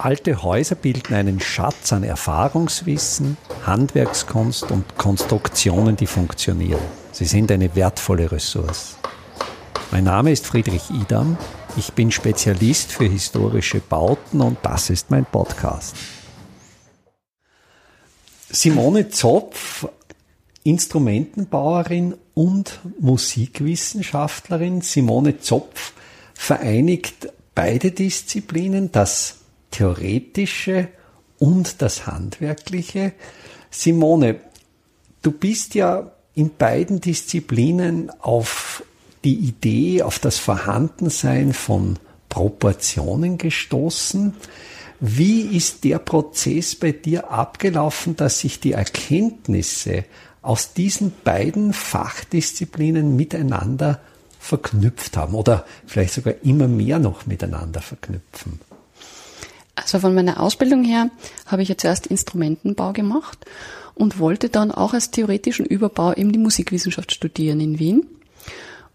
Alte Häuser bilden einen Schatz an Erfahrungswissen, Handwerkskunst und Konstruktionen, die funktionieren. Sie sind eine wertvolle Ressource. Mein Name ist Friedrich Idam. Ich bin Spezialist für historische Bauten und das ist mein Podcast. Simone Zopf, Instrumentenbauerin und Musikwissenschaftlerin. Simone Zopf vereinigt beide Disziplinen, das Theoretische und das Handwerkliche. Simone, du bist ja in beiden Disziplinen auf die Idee, auf das Vorhandensein von Proportionen gestoßen. Wie ist der Prozess bei dir abgelaufen, dass sich die Erkenntnisse aus diesen beiden Fachdisziplinen miteinander verknüpft haben oder vielleicht sogar immer mehr noch miteinander verknüpfen? Also von meiner Ausbildung her habe ich ja zuerst Instrumentenbau gemacht und wollte dann auch als theoretischen Überbau eben die Musikwissenschaft studieren in Wien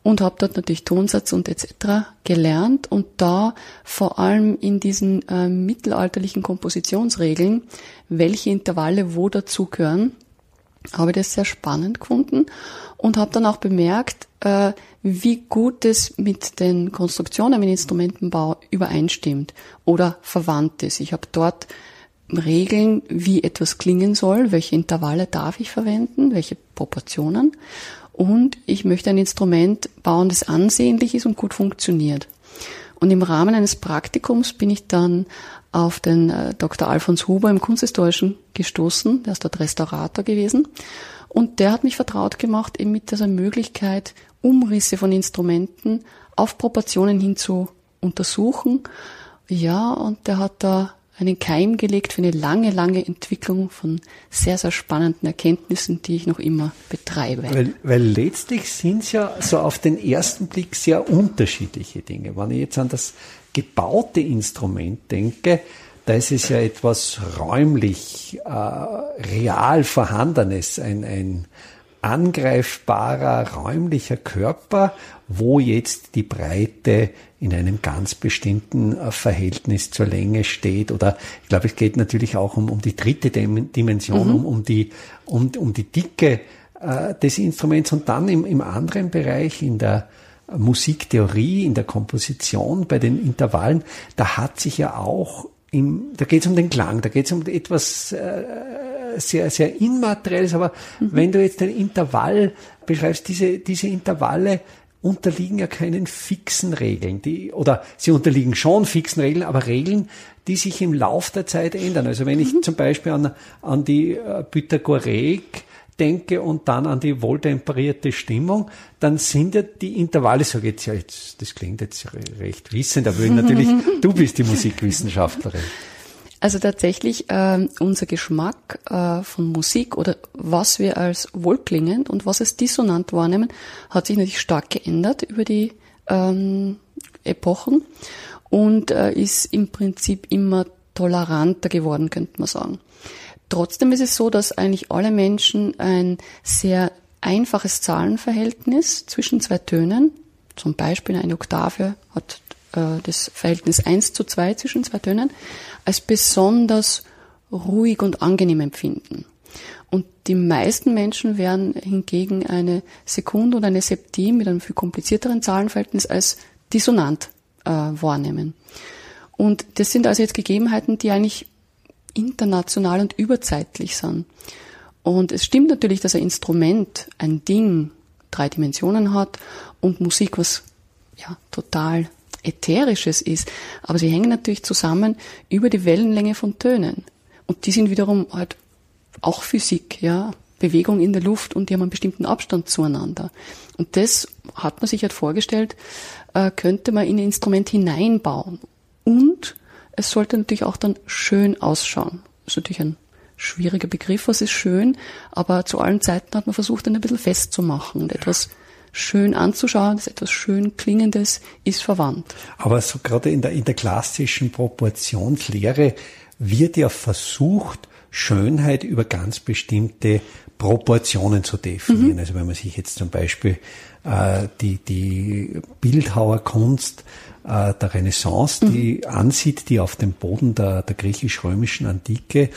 und habe dort natürlich Tonsatz und etc. gelernt und da vor allem in diesen äh, mittelalterlichen Kompositionsregeln, welche Intervalle wo dazugehören, habe das sehr spannend gefunden und habe dann auch bemerkt, äh, wie gut es mit den Konstruktionen im Instrumentenbau übereinstimmt oder verwandt ist. Ich habe dort Regeln, wie etwas klingen soll, welche Intervalle darf ich verwenden, welche Proportionen und ich möchte ein Instrument bauen, das ansehnlich ist und gut funktioniert. Und im Rahmen eines Praktikums bin ich dann auf den äh, Dr. Alfons Huber im Kunsthistorischen gestoßen, der ist dort Restaurator gewesen. Und der hat mich vertraut gemacht eben mit dieser Möglichkeit, Umrisse von Instrumenten auf Proportionen hin zu untersuchen. Ja, und der hat da einen Keim gelegt für eine lange, lange Entwicklung von sehr, sehr spannenden Erkenntnissen, die ich noch immer betreibe. Weil, weil letztlich sind es ja so auf den ersten Blick sehr unterschiedliche Dinge. Wenn ich jetzt an das gebaute Instrument denke, da ist es ja etwas räumlich, äh, real Vorhandenes, ein, ein angreifbarer räumlicher Körper, wo jetzt die Breite in einem ganz bestimmten äh, Verhältnis zur Länge steht. Oder ich glaube, es geht natürlich auch um, um die dritte Dimension, mhm. um, um, die, um, um die Dicke äh, des Instruments. Und dann im, im anderen Bereich, in der Musiktheorie, in der Komposition, bei den Intervallen, da hat sich ja auch im, da geht es um den Klang, da geht es um etwas äh, sehr, sehr immaterielles, aber mhm. wenn du jetzt ein Intervall beschreibst, diese, diese Intervalle unterliegen ja keinen fixen Regeln, die, oder sie unterliegen schon fixen Regeln, aber Regeln, die sich im Lauf der Zeit ändern. Also wenn ich mhm. zum Beispiel an, an die äh, Pythagoreik denke und dann an die wohltemperierte Stimmung, dann sind ja die Intervalle, so jetzt ja jetzt, das klingt jetzt recht wissend, aber natürlich, du bist die Musikwissenschaftlerin. Also tatsächlich äh, unser Geschmack äh, von Musik oder was wir als wohlklingend und was als dissonant wahrnehmen, hat sich natürlich stark geändert über die ähm, Epochen und äh, ist im Prinzip immer toleranter geworden, könnte man sagen. Trotzdem ist es so, dass eigentlich alle Menschen ein sehr einfaches Zahlenverhältnis zwischen zwei Tönen, zum Beispiel eine Oktave hat äh, das Verhältnis 1 zu 2 zwischen zwei Tönen, als besonders ruhig und angenehm empfinden. Und die meisten Menschen werden hingegen eine Sekunde oder eine Septim mit einem viel komplizierteren Zahlenverhältnis als dissonant äh, wahrnehmen. Und das sind also jetzt Gegebenheiten, die eigentlich international und überzeitlich sind. Und es stimmt natürlich, dass ein Instrument, ein Ding, drei Dimensionen hat und Musik was ja total Ätherisches ist. Aber sie hängen natürlich zusammen über die Wellenlänge von Tönen. Und die sind wiederum halt auch Physik, ja. Bewegung in der Luft und die haben einen bestimmten Abstand zueinander. Und das hat man sich halt vorgestellt, äh, könnte man in ein Instrument hineinbauen. Und es sollte natürlich auch dann schön ausschauen. Das ist natürlich ein schwieriger Begriff, was ist schön, aber zu allen Zeiten hat man versucht, ihn ein bisschen festzumachen und etwas schön anzuschauen, das etwas schön klingendes ist verwandt. Aber so gerade in der, in der klassischen Proportionslehre wird ja versucht, Schönheit über ganz bestimmte Proportionen zu definieren. Mhm. Also wenn man sich jetzt zum Beispiel äh, die, die Bildhauerkunst äh, der Renaissance, die mhm. ansieht, die auf dem Boden der, der griechisch-römischen Antike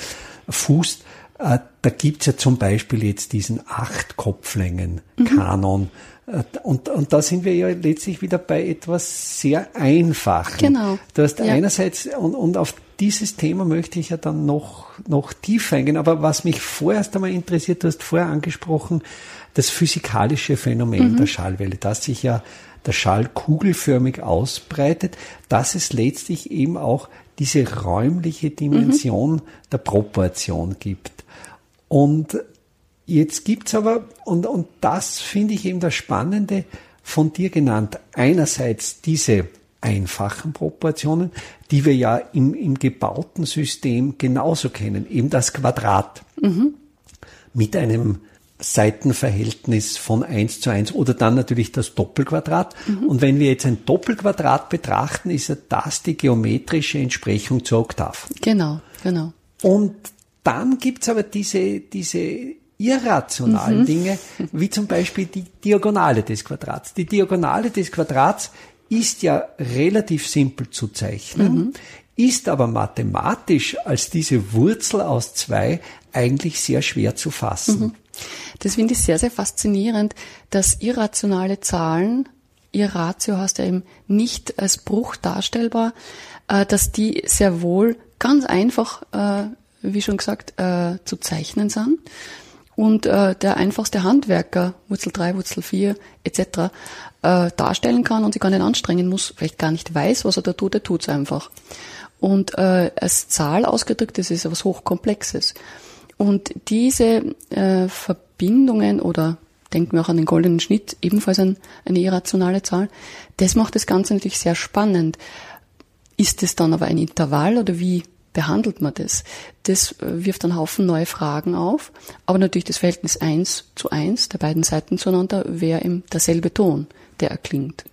fußt, äh, da gibt's ja zum Beispiel jetzt diesen acht Kopflängen-Kanon. Mhm. Äh, und, und da sind wir ja letztlich wieder bei etwas sehr Einfachen. Genau. Du hast ja. einerseits, und, und auf dieses Thema möchte ich ja dann noch, noch tiefer eingehen. Aber was mich vorerst einmal interessiert, du hast vorher angesprochen, das physikalische Phänomen mhm. der Schallwelle, dass sich ja der Schall kugelförmig ausbreitet, dass es letztlich eben auch diese räumliche Dimension mhm. der Proportion gibt. Und jetzt gibt's aber, und, und das finde ich eben das Spannende, von dir genannt, einerseits diese einfachen Proportionen, die wir ja im, im gebauten System genauso kennen, eben das Quadrat mhm. mit einem Seitenverhältnis von eins zu eins oder dann natürlich das Doppelquadrat. Mhm. Und wenn wir jetzt ein Doppelquadrat betrachten, ist ja das die geometrische Entsprechung zur Oktav. Genau, genau. Und dann gibt's aber diese, diese irrationalen mhm. Dinge, wie zum Beispiel die Diagonale des Quadrats. Die Diagonale des Quadrats ist ja relativ simpel zu zeichnen, mhm. ist aber mathematisch als diese Wurzel aus zwei eigentlich sehr schwer zu fassen. Mhm. Das finde ich sehr, sehr faszinierend, dass irrationale Zahlen, ihr Ratio heißt ja eben nicht als Bruch darstellbar, äh, dass die sehr wohl ganz einfach, äh, wie schon gesagt, äh, zu zeichnen sind. Und der einfachste Handwerker, Wurzel 3, Wurzel 4 etc., darstellen kann und sich gar nicht anstrengen muss, vielleicht gar nicht weiß, was er da tut, er tut es einfach. Und als Zahl ausgedrückt, das ist etwas Hochkomplexes. Und diese äh, Verbindungen oder denken wir auch an den goldenen Schnitt, ebenfalls ein, eine irrationale Zahl, das macht das Ganze natürlich sehr spannend. Ist es dann aber ein Intervall oder wie behandelt man das? Das äh, wirft einen Haufen neue Fragen auf, aber natürlich das Verhältnis eins zu eins der beiden Seiten zueinander wäre eben derselbe Ton der erklingt.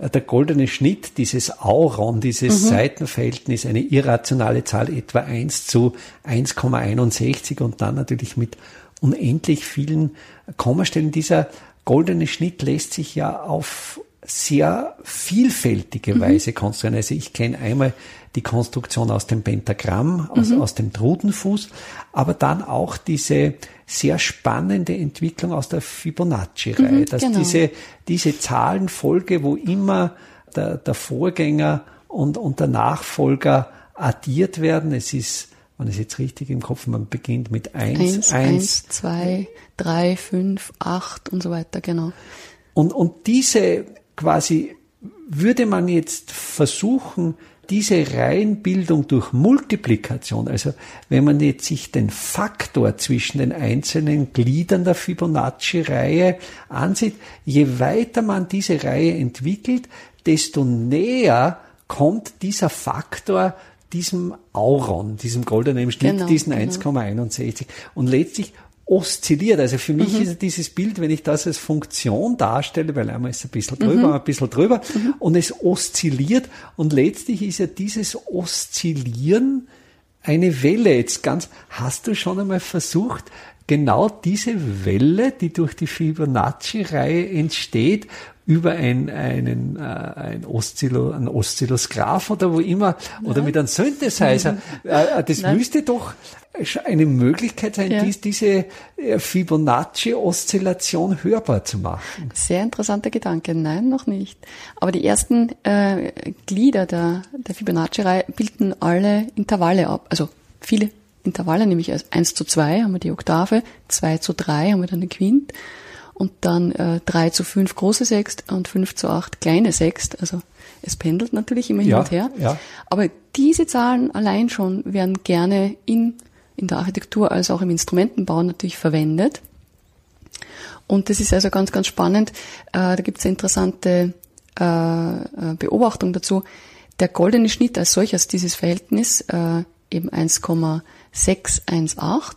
Ja. Der goldene Schnitt, dieses Auron, dieses mhm. Seitenverhältnis, eine irrationale Zahl etwa 1 zu 1,61 und dann natürlich mit unendlich vielen Kommastellen. Dieser goldene Schnitt lässt sich ja auf sehr vielfältige mhm. Weise konstruieren. Also ich kenne einmal die Konstruktion aus dem Pentagramm, aus, mhm. aus dem Trudenfuß, aber dann auch diese sehr spannende Entwicklung aus der Fibonacci-Reihe, mhm, dass genau. diese, diese Zahlenfolge, wo immer der, der Vorgänger und, und der Nachfolger addiert werden, es ist man ist jetzt richtig im Kopf, man beginnt mit 1, 1, 2, 3, 5, 8 und so weiter, genau. Und, und diese quasi würde man jetzt versuchen, diese Reihenbildung durch Multiplikation, also wenn man jetzt sich den Faktor zwischen den einzelnen Gliedern der Fibonacci-Reihe ansieht, je weiter man diese Reihe entwickelt, desto näher kommt dieser Faktor diesem Auron, diesem goldenen Schnitt, genau, diesen 1,61. Genau. Und letztlich oszilliert. Also für mich mhm. ist dieses Bild, wenn ich das als Funktion darstelle, weil einmal ist es ein bisschen drüber, mhm. ein bisschen drüber, mhm. und es oszilliert und letztlich ist ja dieses Oszillieren eine Welle. Jetzt ganz, hast du schon einmal versucht, genau diese Welle, die durch die Fibonacci-Reihe entsteht, über ein, einen, äh, ein, Oszillo, ein Oszillosgraph oder wo immer, Nein. oder mit einem Synthesizer. Äh, äh, das Nein. müsste doch eine Möglichkeit sein, ja. dies, diese äh, Fibonacci-Oszillation hörbar zu machen. Sehr interessanter Gedanke. Nein, noch nicht. Aber die ersten äh, Glieder der, der Fibonacci-Reihe bilden alle Intervalle ab. Also viele Intervalle, nämlich als 1 zu 2 haben wir die Oktave, 2 zu 3 haben wir dann den Quint und dann äh, 3 zu 5 große Sext und 5 zu 8 kleine Sext. Also es pendelt natürlich immer hin ja, und her. Ja. Aber diese Zahlen allein schon werden gerne in, in der Architektur als auch im Instrumentenbau natürlich verwendet. Und das ist also ganz, ganz spannend. Äh, da gibt es eine interessante äh, äh, Beobachtung dazu. Der goldene Schnitt als solches, dieses Verhältnis, äh, eben 1,618,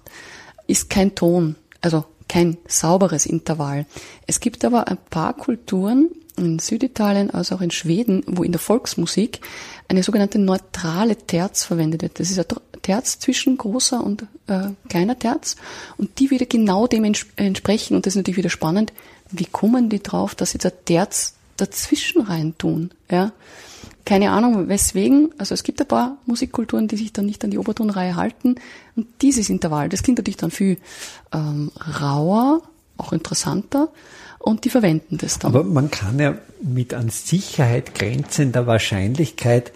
ist kein Ton. Also kein sauberes Intervall. Es gibt aber ein paar Kulturen in Süditalien als auch in Schweden, wo in der Volksmusik eine sogenannte neutrale Terz verwendet wird. Das ist ein Terz zwischen großer und äh, kleiner Terz und die wieder genau dem entsprechen und das ist natürlich wieder spannend, wie kommen die drauf, dass sie da Terz dazwischen rein tun, ja? Keine Ahnung, weswegen. Also es gibt ein paar Musikkulturen, die sich dann nicht an die Obertonreihe halten. Und dieses Intervall, das klingt natürlich dann viel ähm, rauer, auch interessanter. Und die verwenden das dann. Aber man kann ja mit an Sicherheit grenzender Wahrscheinlichkeit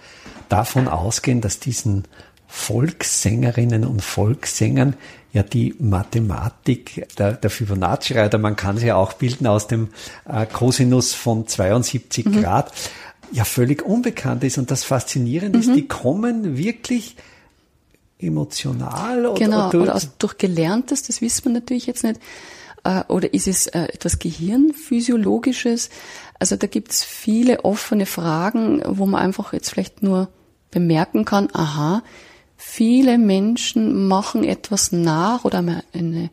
davon ausgehen, dass diesen Volkssängerinnen und Volkssängern ja die Mathematik der, der Fibonacci-Reihe, man kann sie ja auch bilden aus dem äh, Cosinus von 72 mhm. Grad, ja völlig unbekannt ist. Und das Faszinierende mhm. ist, die kommen wirklich emotional oder, genau, oder, oder aus, durch Gelerntes, das wissen wir natürlich jetzt nicht. Äh, oder ist es äh, etwas Gehirnphysiologisches? Also da gibt's viele offene Fragen, wo man einfach jetzt vielleicht nur bemerken kann, aha, viele Menschen machen etwas nach oder eine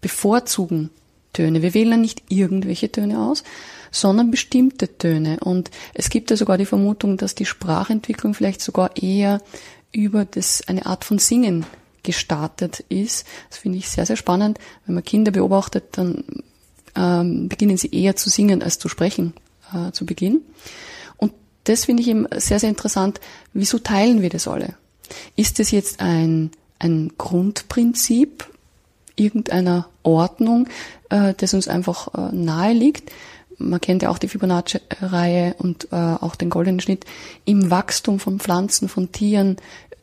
bevorzugen Töne. Wir wählen nicht irgendwelche Töne aus, sondern bestimmte Töne. Und es gibt ja sogar die Vermutung, dass die Sprachentwicklung vielleicht sogar eher über das, eine Art von Singen gestartet ist. Das finde ich sehr, sehr spannend. Wenn man Kinder beobachtet, dann ähm, beginnen sie eher zu singen als zu sprechen äh, zu Beginn. Und das finde ich eben sehr, sehr interessant. Wieso teilen wir das alle? Ist es jetzt ein, ein Grundprinzip irgendeiner Ordnung, äh, das uns einfach äh, nahe liegt? Man kennt ja auch die Fibonacci-Reihe und äh, auch den goldenen Schnitt, im Wachstum von Pflanzen, von Tieren,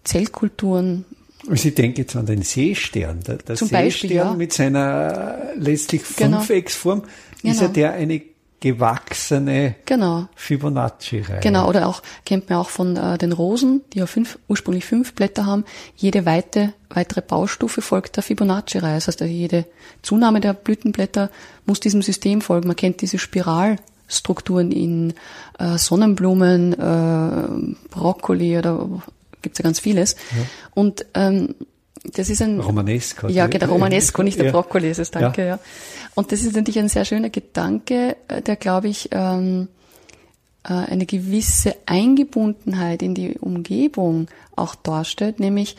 Zellkulturen. Also ich denke jetzt an den Seestern. Der, der Zum Seestern Beispiel, ja. mit seiner letztlich genau. Fünfecksform genau. ist ja der eine gewachsene genau. Fibonacci-Reihe. Genau, oder auch, kennt man auch von äh, den Rosen, die ja fünf, ursprünglich fünf Blätter haben. Jede weite, weitere Baustufe folgt der Fibonacci-Reihe. Das heißt, also jede Zunahme der Blütenblätter muss diesem System folgen. Man kennt diese Spiralstrukturen in äh, Sonnenblumen, äh, Brokkoli oder gibt's ja ganz vieles. Ja. Und ähm, das ist ein Romanesco. Ja, genau, Romanesco, nicht der ja. Brokkoli ist es, danke, ja. ja. Und das ist natürlich ein sehr schöner Gedanke, äh, der, glaube ich, ähm, äh, eine gewisse Eingebundenheit in die Umgebung auch darstellt, nämlich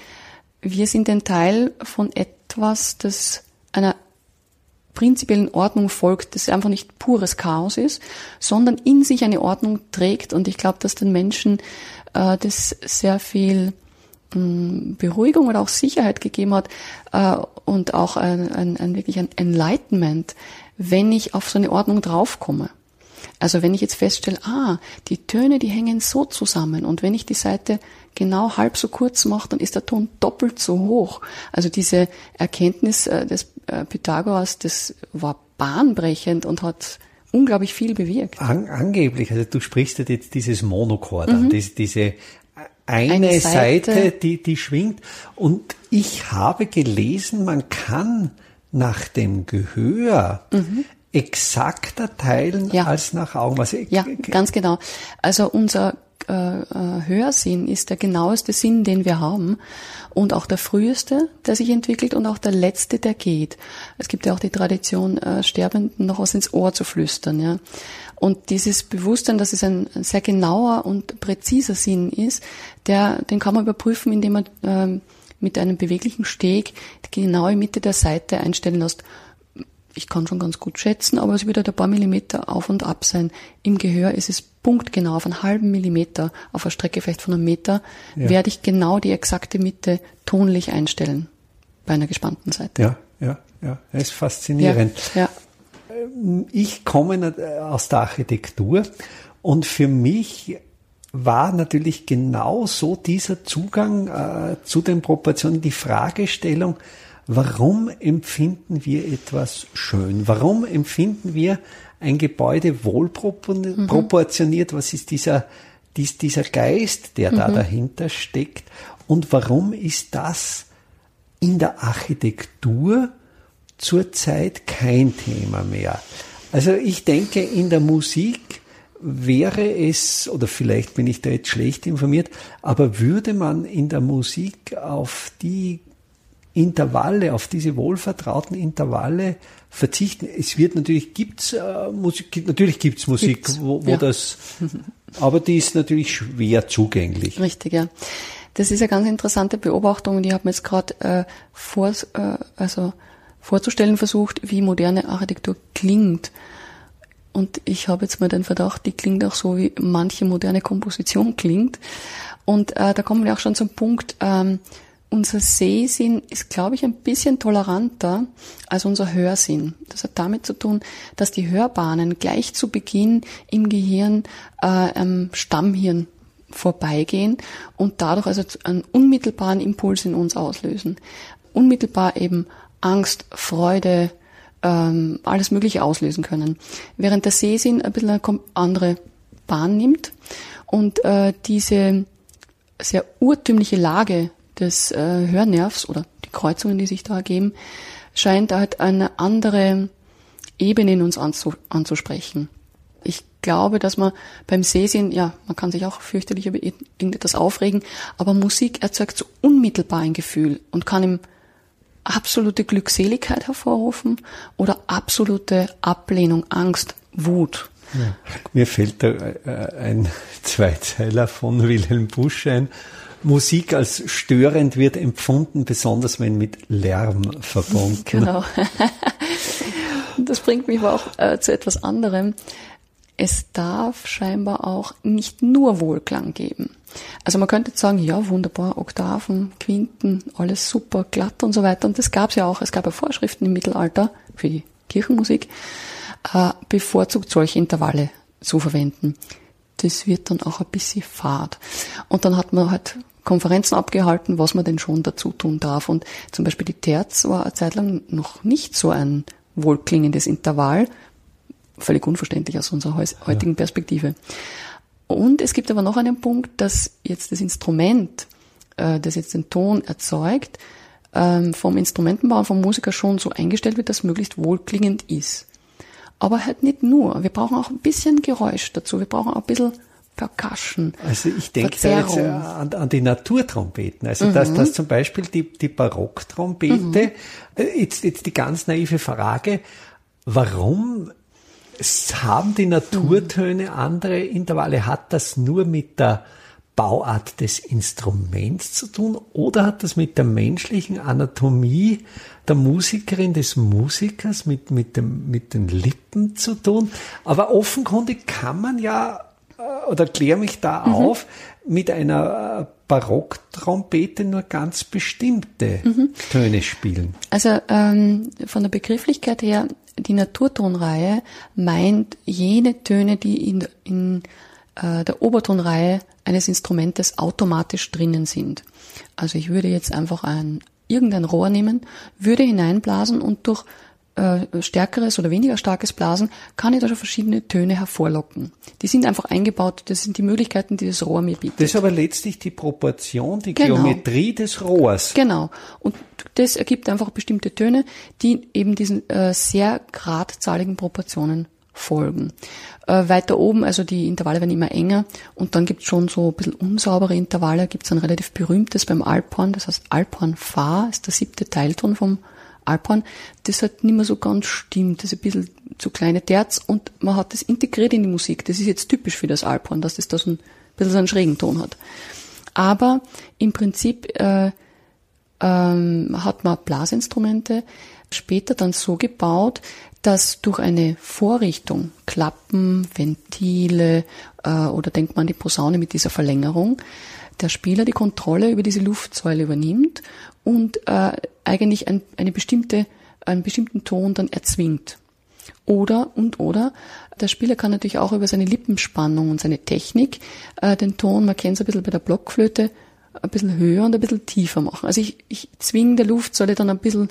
wir sind ein Teil von etwas, das einer prinzipiellen Ordnung folgt, das einfach nicht pures Chaos ist, sondern in sich eine Ordnung trägt. Und ich glaube, dass den Menschen äh, das sehr viel Beruhigung oder auch Sicherheit gegeben hat äh, und auch ein, ein, ein wirklich ein Enlightenment, wenn ich auf so eine Ordnung draufkomme. Also wenn ich jetzt feststelle, ah, die Töne, die hängen so zusammen und wenn ich die Seite genau halb so kurz mache, dann ist der Ton doppelt so hoch. Also diese Erkenntnis äh, des äh, Pythagoras, das war bahnbrechend und hat unglaublich viel bewirkt. An, angeblich, also du sprichst jetzt dieses Monochord mhm. an, diese, diese eine, eine Seite, Seite, die, die schwingt. Und ich habe gelesen, man kann nach dem Gehör mhm. exakter teilen ja. als nach Augen. Was ja, ganz genau. Also unser äh, äh, Hörsinn ist der genaueste Sinn, den wir haben und auch der früheste, der sich entwickelt und auch der letzte, der geht. Es gibt ja auch die Tradition, äh, Sterbenden noch was ins Ohr zu flüstern. Ja. Und dieses Bewusstsein, dass es ein sehr genauer und präziser Sinn ist, der, den kann man überprüfen, indem man ähm, mit einem beweglichen Steg die genaue Mitte der Seite einstellen lässt. Ich kann schon ganz gut schätzen, aber es wird halt ein paar Millimeter auf und ab sein. Im Gehör ist es punktgenau auf einen halben Millimeter, auf einer Strecke vielleicht von einem Meter, ja. werde ich genau die exakte Mitte tonlich einstellen bei einer gespannten Seite. Ja, ja, ja. Das ist faszinierend. Ja, ja ich komme aus der Architektur und für mich war natürlich genau so dieser Zugang äh, zu den Proportionen, die Fragestellung, warum empfinden wir etwas schön? Warum empfinden wir ein Gebäude wohlproportioniert? Mhm. Was ist dieser, dies, dieser Geist, der mhm. da dahinter steckt? Und warum ist das in der Architektur zurzeit kein Thema mehr. Also ich denke, in der Musik wäre es, oder vielleicht bin ich da jetzt schlecht informiert, aber würde man in der Musik auf die Intervalle, auf diese wohlvertrauten Intervalle verzichten. Es wird natürlich gibt's äh, Musik, natürlich gibt's Musik, gibt's, wo, wo ja. das, aber die ist natürlich schwer zugänglich. Richtig, ja. Das ist eine ganz interessante Beobachtung und ich habe mir jetzt gerade äh, vor, äh, also vorzustellen versucht, wie moderne Architektur klingt. Und ich habe jetzt mal den Verdacht, die klingt auch so, wie manche moderne Komposition klingt. Und äh, da kommen wir auch schon zum Punkt, ähm, unser Sehsinn ist, glaube ich, ein bisschen toleranter als unser Hörsinn. Das hat damit zu tun, dass die Hörbahnen gleich zu Beginn im Gehirn äh, am Stammhirn vorbeigehen und dadurch also einen unmittelbaren Impuls in uns auslösen. Unmittelbar eben Angst, Freude, ähm, alles Mögliche auslösen können. Während der Sehsinn ein bisschen eine andere Bahn nimmt und äh, diese sehr urtümliche Lage des äh, Hörnervs oder die Kreuzungen, die sich da ergeben, scheint halt eine andere Ebene in uns anzu anzusprechen. Ich glaube, dass man beim Sehsinn, ja, man kann sich auch fürchterlich über irgendetwas aufregen, aber Musik erzeugt so unmittelbar ein Gefühl und kann ihm absolute Glückseligkeit hervorrufen oder absolute Ablehnung, Angst, Wut. Ja. Mir fällt da äh, ein Zweizeiler von Wilhelm Busch ein. Musik als störend wird empfunden, besonders wenn mit Lärm verbunden. Genau. das bringt mich aber auch äh, zu etwas anderem. Es darf scheinbar auch nicht nur Wohlklang geben. Also man könnte sagen, ja, wunderbar, Oktaven, Quinten, alles super, glatt und so weiter. Und das gab es ja auch. Es gab ja Vorschriften im Mittelalter für die Kirchenmusik, äh, bevorzugt solche Intervalle zu verwenden. Das wird dann auch ein bisschen fad. Und dann hat man halt Konferenzen abgehalten, was man denn schon dazu tun darf. Und zum Beispiel die Terz war eine Zeit lang noch nicht so ein wohlklingendes Intervall. Völlig unverständlich aus unserer heutigen Perspektive. Und es gibt aber noch einen Punkt, dass jetzt das Instrument, äh, das jetzt den Ton erzeugt, ähm, vom Instrumentenbauer, vom Musiker schon so eingestellt wird, dass möglichst wohlklingend ist. Aber halt nicht nur. Wir brauchen auch ein bisschen Geräusch dazu. Wir brauchen auch ein bisschen Percussion. Also ich denke da jetzt an, an, die Naturtrompeten. Also mhm. dass, dass zum Beispiel die, die Barocktrompete, mhm. Äh, jetzt, jetzt die ganz naive Frage, warum haben die Naturtöne andere Intervalle? Hat das nur mit der Bauart des Instruments zu tun oder hat das mit der menschlichen Anatomie der Musikerin, des Musikers, mit, mit, dem, mit den Lippen zu tun? Aber offenkundig kann man ja, äh, oder klär mich da mhm. auf, mit einer äh, Barocktrompete nur ganz bestimmte mhm. Töne spielen. Also ähm, von der Begrifflichkeit her die Naturtonreihe meint jene Töne, die in, in äh, der Obertonreihe eines Instrumentes automatisch drinnen sind. Also ich würde jetzt einfach ein irgendein Rohr nehmen, würde hineinblasen und durch äh, stärkeres oder weniger starkes Blasen kann ich da schon verschiedene Töne hervorlocken. Die sind einfach eingebaut, das sind die Möglichkeiten, die das Rohr mir bietet. Das ist aber letztlich die Proportion, die genau. Geometrie des Rohrs. Genau. Und das ergibt einfach bestimmte Töne, die eben diesen äh, sehr gradzahligen Proportionen folgen. Äh, weiter oben, also die Intervalle werden immer enger und dann gibt es schon so ein bisschen unsaubere Intervalle, gibt es ein relativ berühmtes beim Alphorn, das heißt Alphorn Fa ist der siebte Teilton vom Alphorn, das halt nicht mehr so ganz stimmt, das ist ein bisschen zu kleine Terz und man hat das integriert in die Musik. Das ist jetzt typisch für das Alphorn, dass das da so ein bisschen so einen schrägen Ton hat. Aber im Prinzip äh, ähm, hat man Blasinstrumente später dann so gebaut, dass durch eine Vorrichtung, Klappen, Ventile äh, oder denkt man an die Posaune mit dieser Verlängerung, der Spieler die Kontrolle über diese Luftsäule übernimmt und äh, eigentlich ein, eine bestimmte, einen bestimmten Ton dann erzwingt. Oder und oder der Spieler kann natürlich auch über seine Lippenspannung und seine Technik äh, den Ton, man kennt es ein bisschen bei der Blockflöte, ein bisschen höher und ein bisschen tiefer machen. Also ich, ich zwinge der Luftsäule dann ein bisschen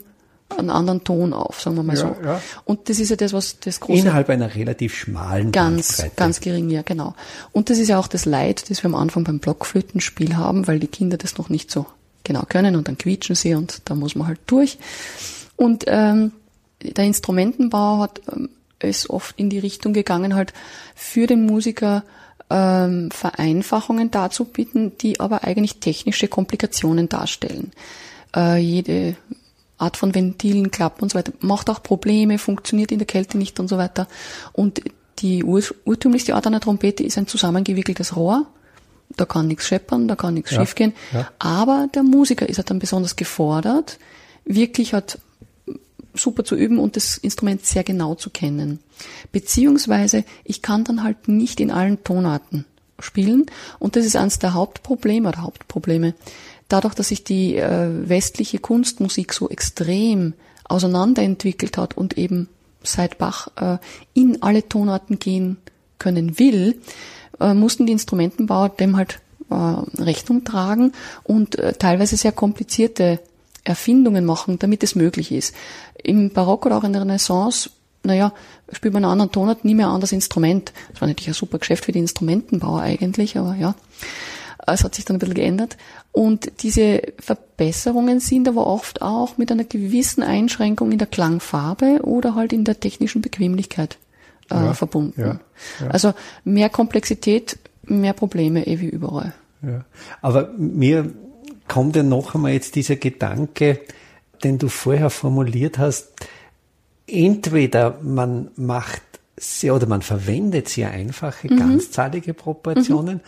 einen anderen Ton auf, sagen wir mal ja, so. Ja. Und das ist ja das, was das große... Innerhalb einer relativ schmalen Ganz, Bandbreite. ganz gering, ja, genau. Und das ist ja auch das Leid, das wir am Anfang beim Blockflötenspiel haben, weil die Kinder das noch nicht so genau können und dann quietschen sie und da muss man halt durch. Und ähm, der Instrumentenbau hat ähm, oft in die Richtung gegangen, halt für den Musiker ähm, Vereinfachungen darzubieten, die aber eigentlich technische Komplikationen darstellen. Äh, jede Art von Ventilen, Klappen und so weiter, macht auch Probleme, funktioniert in der Kälte nicht und so weiter. Und die ur urtümlichste Art einer Trompete ist ein zusammengewickeltes Rohr. Da kann nichts scheppern, da kann nichts ja, schiefgehen. Ja. Aber der Musiker ist halt dann besonders gefordert, wirklich halt super zu üben und das Instrument sehr genau zu kennen. Beziehungsweise ich kann dann halt nicht in allen Tonarten spielen und das ist eines der Hauptprobleme oder Hauptprobleme. Dadurch, dass sich die äh, westliche Kunstmusik so extrem auseinanderentwickelt hat und eben seit Bach äh, in alle Tonarten gehen können will, äh, mussten die Instrumentenbauer dem halt äh, Rechnung tragen und äh, teilweise sehr komplizierte Erfindungen machen, damit es möglich ist. Im Barock oder auch in der Renaissance, naja, spielt man einen anderen Tonart nie mehr an das Instrument. Das war natürlich ein super Geschäft für die Instrumentenbauer eigentlich, aber ja, es hat sich dann ein bisschen geändert. Und diese Verbesserungen sind aber oft auch mit einer gewissen Einschränkung in der Klangfarbe oder halt in der technischen Bequemlichkeit äh, ja, verbunden. Ja, ja. Also mehr Komplexität, mehr Probleme, eh wie überall. Ja. Aber mir kommt ja noch einmal jetzt dieser Gedanke, den du vorher formuliert hast. Entweder man macht sehr oder man verwendet sehr einfache, mhm. ganzzahlige Proportionen, mhm.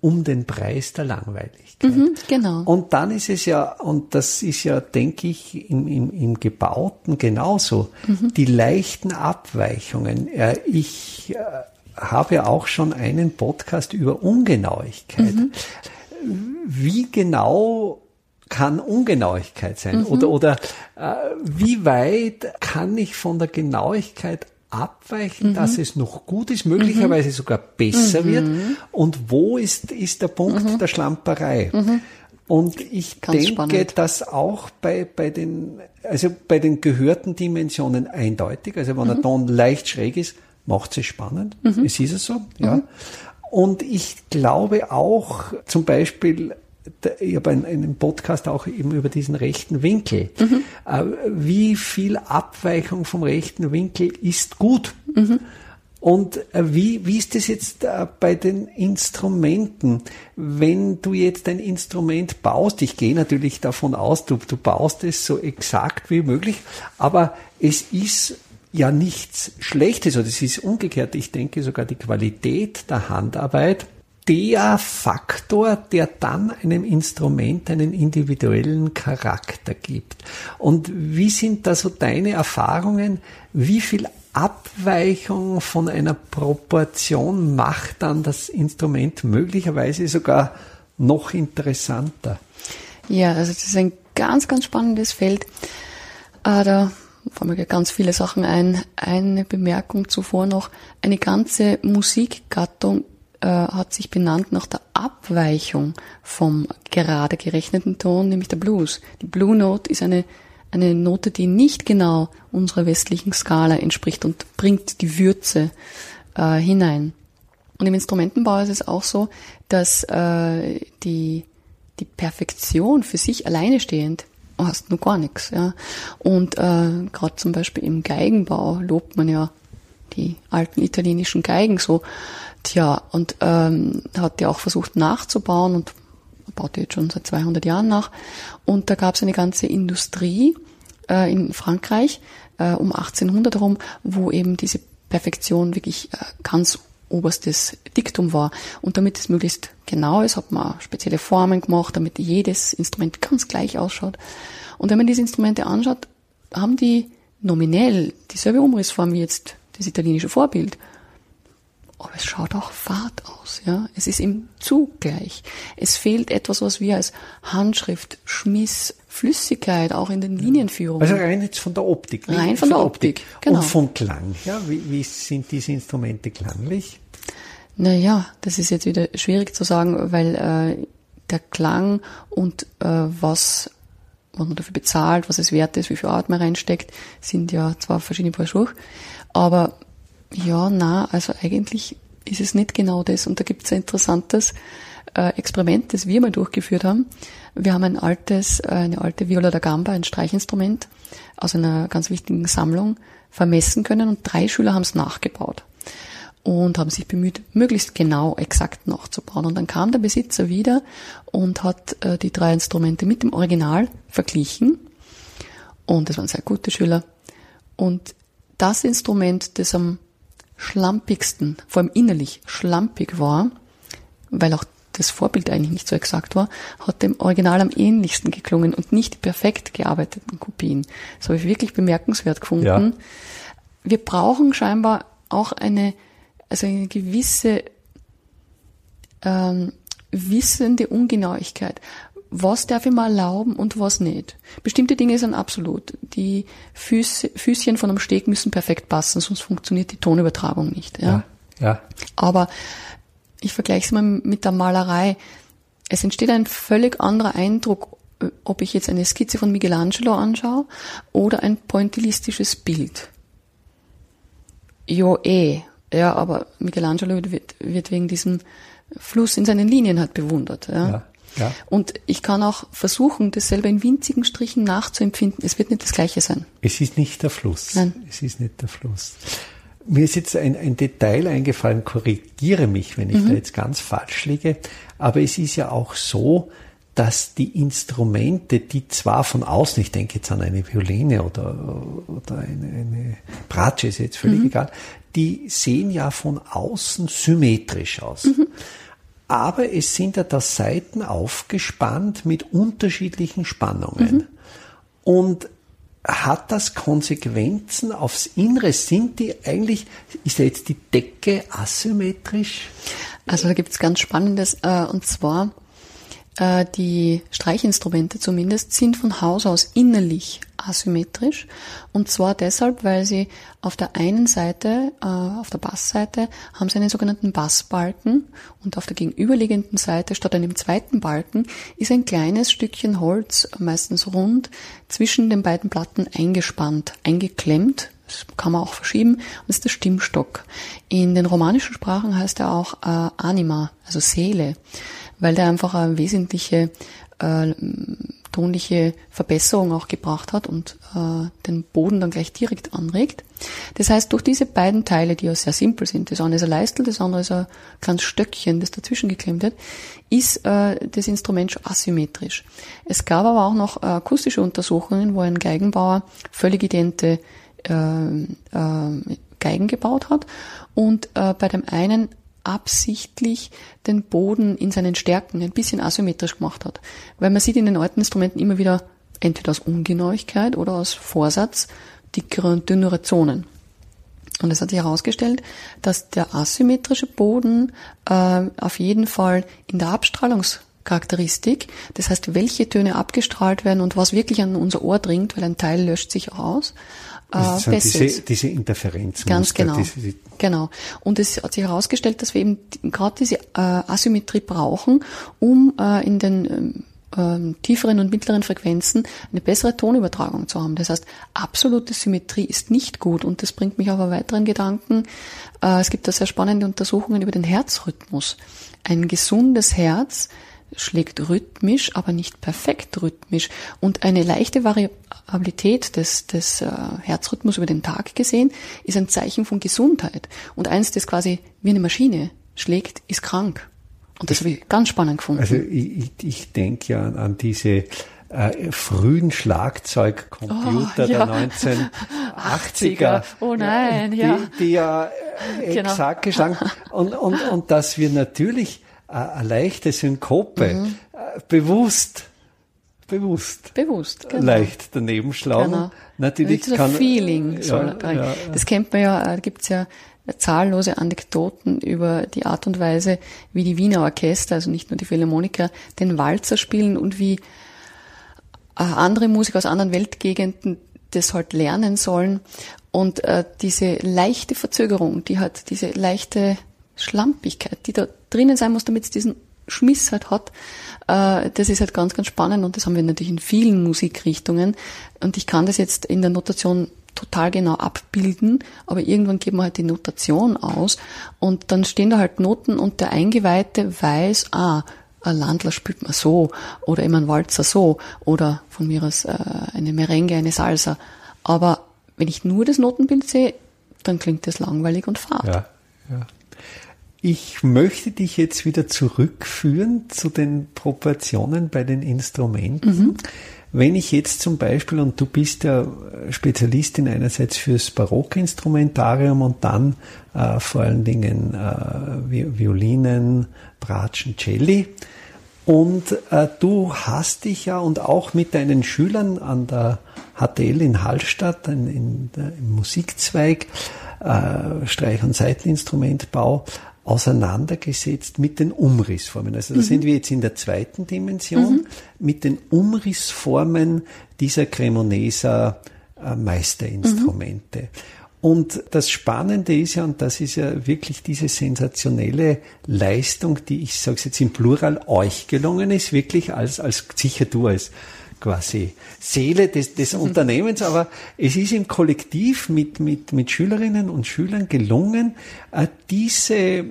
Um den Preis der Langweiligkeit. Mhm, genau. Und dann ist es ja, und das ist ja, denke ich, im, im, im Gebauten genauso, mhm. die leichten Abweichungen. Ich äh, habe ja auch schon einen Podcast über Ungenauigkeit. Mhm wie genau kann Ungenauigkeit sein? Mhm. Oder, oder äh, wie weit kann ich von der Genauigkeit abweichen, mhm. dass es noch gut ist, möglicherweise mhm. sogar besser wird? Mhm. Und wo ist, ist der Punkt mhm. der Schlamperei? Mhm. Und ich Ganz denke, spannend. dass auch bei, bei den, also bei den gehörten Dimensionen eindeutig, also wenn mhm. ein Ton leicht schräg ist, macht es spannend. Mhm. Es ist es so, ja. Und ich glaube auch zum Beispiel, ich habe einen Podcast auch eben über diesen rechten Winkel. Mhm. Äh, wie viel Abweichung vom rechten Winkel ist gut? Mhm. Und äh, wie, wie ist das jetzt äh, bei den Instrumenten? Wenn du jetzt ein Instrument baust, ich gehe natürlich davon aus, du, du baust es so exakt wie möglich, aber es ist ja nichts Schlechtes oder es ist umgekehrt. Ich denke sogar die Qualität der Handarbeit der Faktor, der dann einem Instrument einen individuellen Charakter gibt. Und wie sind da so deine Erfahrungen? Wie viel Abweichung von einer Proportion macht dann das Instrument möglicherweise sogar noch interessanter? Ja, also das ist ein ganz, ganz spannendes Feld. Äh, da fallen mir ganz viele Sachen ein. Eine Bemerkung zuvor noch. Eine ganze Musikgattung äh, hat sich benannt nach der Abweichung vom gerade gerechneten Ton, nämlich der Blues. Die Blue Note ist eine, eine Note, die nicht genau unserer westlichen Skala entspricht und bringt die Würze äh, hinein. Und im Instrumentenbau ist es auch so, dass äh, die, die Perfektion für sich alleine stehend hast nur gar nichts. Ja. Und äh, gerade zum Beispiel im Geigenbau lobt man ja die alten italienischen Geigen so. Tja, und ähm, hat die auch versucht nachzubauen und baut die jetzt schon seit 200 Jahren nach. Und da gab es eine ganze Industrie äh, in Frankreich äh, um 1800 herum, wo eben diese Perfektion wirklich äh, ganz oberstes Diktum war. Und damit es möglichst genau ist, hat man spezielle Formen gemacht, damit jedes Instrument ganz gleich ausschaut. Und wenn man diese Instrumente anschaut, haben die nominell dieselbe Umrissform wie jetzt das italienische Vorbild. Aber es schaut auch fad aus, ja. Es ist im Zug gleich. Es fehlt etwas, was wir als Handschrift, Schmiss, Flüssigkeit auch in den Linienführungen. Also rein jetzt von der Optik. Rein von, der Optik, Optik. genau. Und vom Klang, ja. Wie, wie sind diese Instrumente klanglich? Naja, das ist jetzt wieder schwierig zu sagen, weil äh, der Klang und äh, was was man dafür bezahlt, was es wert ist, wie viel Art man reinsteckt, sind ja zwar verschiedene Paar Schuhe, aber ja, na, also eigentlich ist es nicht genau das. Und da gibt es ein interessantes äh, Experiment, das wir mal durchgeführt haben. Wir haben ein altes, äh, eine alte Viola da Gamba, ein Streichinstrument aus einer ganz wichtigen Sammlung vermessen können und drei Schüler haben es nachgebaut und haben sich bemüht, möglichst genau exakt nachzubauen. Und dann kam der Besitzer wieder und hat äh, die drei Instrumente mit dem Original verglichen. Und das waren sehr gute Schüler. Und das Instrument, das am schlampigsten, vor allem innerlich schlampig war, weil auch das Vorbild eigentlich nicht so exakt war, hat dem Original am ähnlichsten geklungen und nicht die perfekt gearbeiteten Kopien. Das habe ich wirklich bemerkenswert gefunden. Ja. Wir brauchen scheinbar auch eine, also eine gewisse ähm, wissende Ungenauigkeit. Was darf ich mal erlauben und was nicht? Bestimmte Dinge sind absolut. Die Füße, Füßchen von einem Steg müssen perfekt passen, sonst funktioniert die Tonübertragung nicht. Ja. ja, ja. Aber ich vergleiche es mal mit der Malerei. Es entsteht ein völlig anderer Eindruck, ob ich jetzt eine Skizze von Michelangelo anschaue oder ein pointillistisches Bild. Jo, eh. Ja, aber Michelangelo wird, wird wegen diesem Fluss in seinen Linien halt bewundert. Ja. ja. Ja. Und ich kann auch versuchen, das selber in winzigen Strichen nachzuempfinden. Es wird nicht das Gleiche sein. Es ist nicht der Fluss. Nein. Es ist nicht der Fluss. Mir ist jetzt ein, ein Detail eingefallen, korrigiere mich, wenn ich mhm. da jetzt ganz falsch liege, aber es ist ja auch so, dass die Instrumente, die zwar von außen, ich denke jetzt an eine Violine oder, oder eine, eine Bratsche, ist jetzt völlig mhm. egal, die sehen ja von außen symmetrisch aus. Mhm. Aber es sind ja da Seiten aufgespannt mit unterschiedlichen Spannungen. Mhm. Und hat das Konsequenzen aufs Innere? Sind die eigentlich, ist ja jetzt die Decke asymmetrisch? Also da gibt es ganz Spannendes, äh, und zwar äh, die Streichinstrumente zumindest sind von Haus aus innerlich asymmetrisch. Und zwar deshalb, weil sie auf der einen Seite, äh, auf der Bassseite, haben sie einen sogenannten Bassbalken und auf der gegenüberliegenden Seite statt einem zweiten Balken ist ein kleines Stückchen Holz, meistens rund, zwischen den beiden Platten eingespannt, eingeklemmt. Das kann man auch verschieben. Und das ist der Stimmstock. In den romanischen Sprachen heißt er auch äh, Anima, also Seele weil der einfach eine wesentliche äh, tonliche Verbesserung auch gebracht hat und äh, den Boden dann gleich direkt anregt. Das heißt, durch diese beiden Teile, die ja sehr simpel sind, das eine ist ein Leistel, das andere ist ein kleines Stöckchen, das dazwischen geklemmt wird, ist äh, das Instrument schon asymmetrisch. Es gab aber auch noch äh, akustische Untersuchungen, wo ein Geigenbauer völlig idente äh, äh, Geigen gebaut hat und äh, bei dem einen absichtlich den Boden in seinen Stärken ein bisschen asymmetrisch gemacht hat. Weil man sieht in den alten Instrumenten immer wieder, entweder aus Ungenauigkeit oder aus Vorsatz, dickere und dünnere Zonen. Und es hat sich herausgestellt, dass der asymmetrische Boden äh, auf jeden Fall in der Abstrahlungscharakteristik, das heißt, welche Töne abgestrahlt werden und was wirklich an unser Ohr dringt, weil ein Teil löscht sich aus, das äh, besser diese, diese Interferenz. Ganz genau. Diese, genau. Und es hat sich herausgestellt, dass wir eben gerade diese äh, Asymmetrie brauchen, um äh, in den ähm, äh, tieferen und mittleren Frequenzen eine bessere Tonübertragung zu haben. Das heißt, absolute Symmetrie ist nicht gut und das bringt mich auf einen weiteren Gedanken. Äh, es gibt da sehr spannende Untersuchungen über den Herzrhythmus. Ein gesundes Herz schlägt rhythmisch, aber nicht perfekt rhythmisch. Und eine leichte Variabilität des, des äh, Herzrhythmus über den Tag gesehen ist ein Zeichen von Gesundheit. Und eins, das quasi wie eine Maschine schlägt, ist krank. Und das habe ich ganz spannend gefunden. Also ich, ich denke ja an, an diese äh, frühen Schlagzeugcomputer oh, ja. der 1980er. Oh nein, die, ja. Die ja äh, genau. exakt geschlagen. Und, und, und dass wir natürlich eine leichte Synkope mhm. Äh, bewusst bewusst bewusst genau. leicht daneben schlagen. Genau. Natürlich Wie kann Feeling soll ja, ja, Das kennt man ja, da gibt's ja zahllose Anekdoten über die Art und Weise, wie die Wiener Orchester, also nicht nur die Philharmoniker, den Walzer spielen und wie äh, andere Musiker aus anderen Weltgegenden das halt lernen sollen. Und äh, diese leichte Verzögerung, die hat diese leichte Schlampigkeit, die da drinnen sein muss, damit es diesen Schmiss halt hat, äh, das ist halt ganz, ganz spannend und das haben wir natürlich in vielen Musikrichtungen und ich kann das jetzt in der Notation total genau abbilden, aber irgendwann geben wir halt die Notation aus und dann stehen da halt Noten und der Eingeweihte weiß, ah, ein Landler spielt man so oder immer ein Walzer so oder von mir aus äh, eine Merengue, eine Salsa. Aber wenn ich nur das Notenbild sehe, dann klingt das langweilig und fad. Ja, ja. Ich möchte dich jetzt wieder zurückführen zu den Proportionen bei den Instrumenten. Mhm. wenn ich jetzt zum Beispiel, und du bist ja Spezialistin einerseits fürs Barockinstrumentarium und dann äh, vor allen Dingen äh, Violinen, Bratschen, Celli, und äh, du hast dich ja und auch mit deinen Schülern an der HTL in Hallstatt, in, in der, im Musikzweig, äh, Streich- und Seiteninstrumentbau, auseinandergesetzt mit den Umrissformen. Also da mhm. sind wir jetzt in der zweiten Dimension mhm. mit den Umrissformen dieser Cremoneser äh, Meisterinstrumente. Mhm. Und das Spannende ist ja, und das ist ja wirklich diese sensationelle Leistung, die ich sage jetzt im Plural euch gelungen ist, wirklich als, als sicher du als quasi Seele des, des mhm. Unternehmens, aber es ist im Kollektiv mit, mit, mit Schülerinnen und Schülern gelungen, äh, diese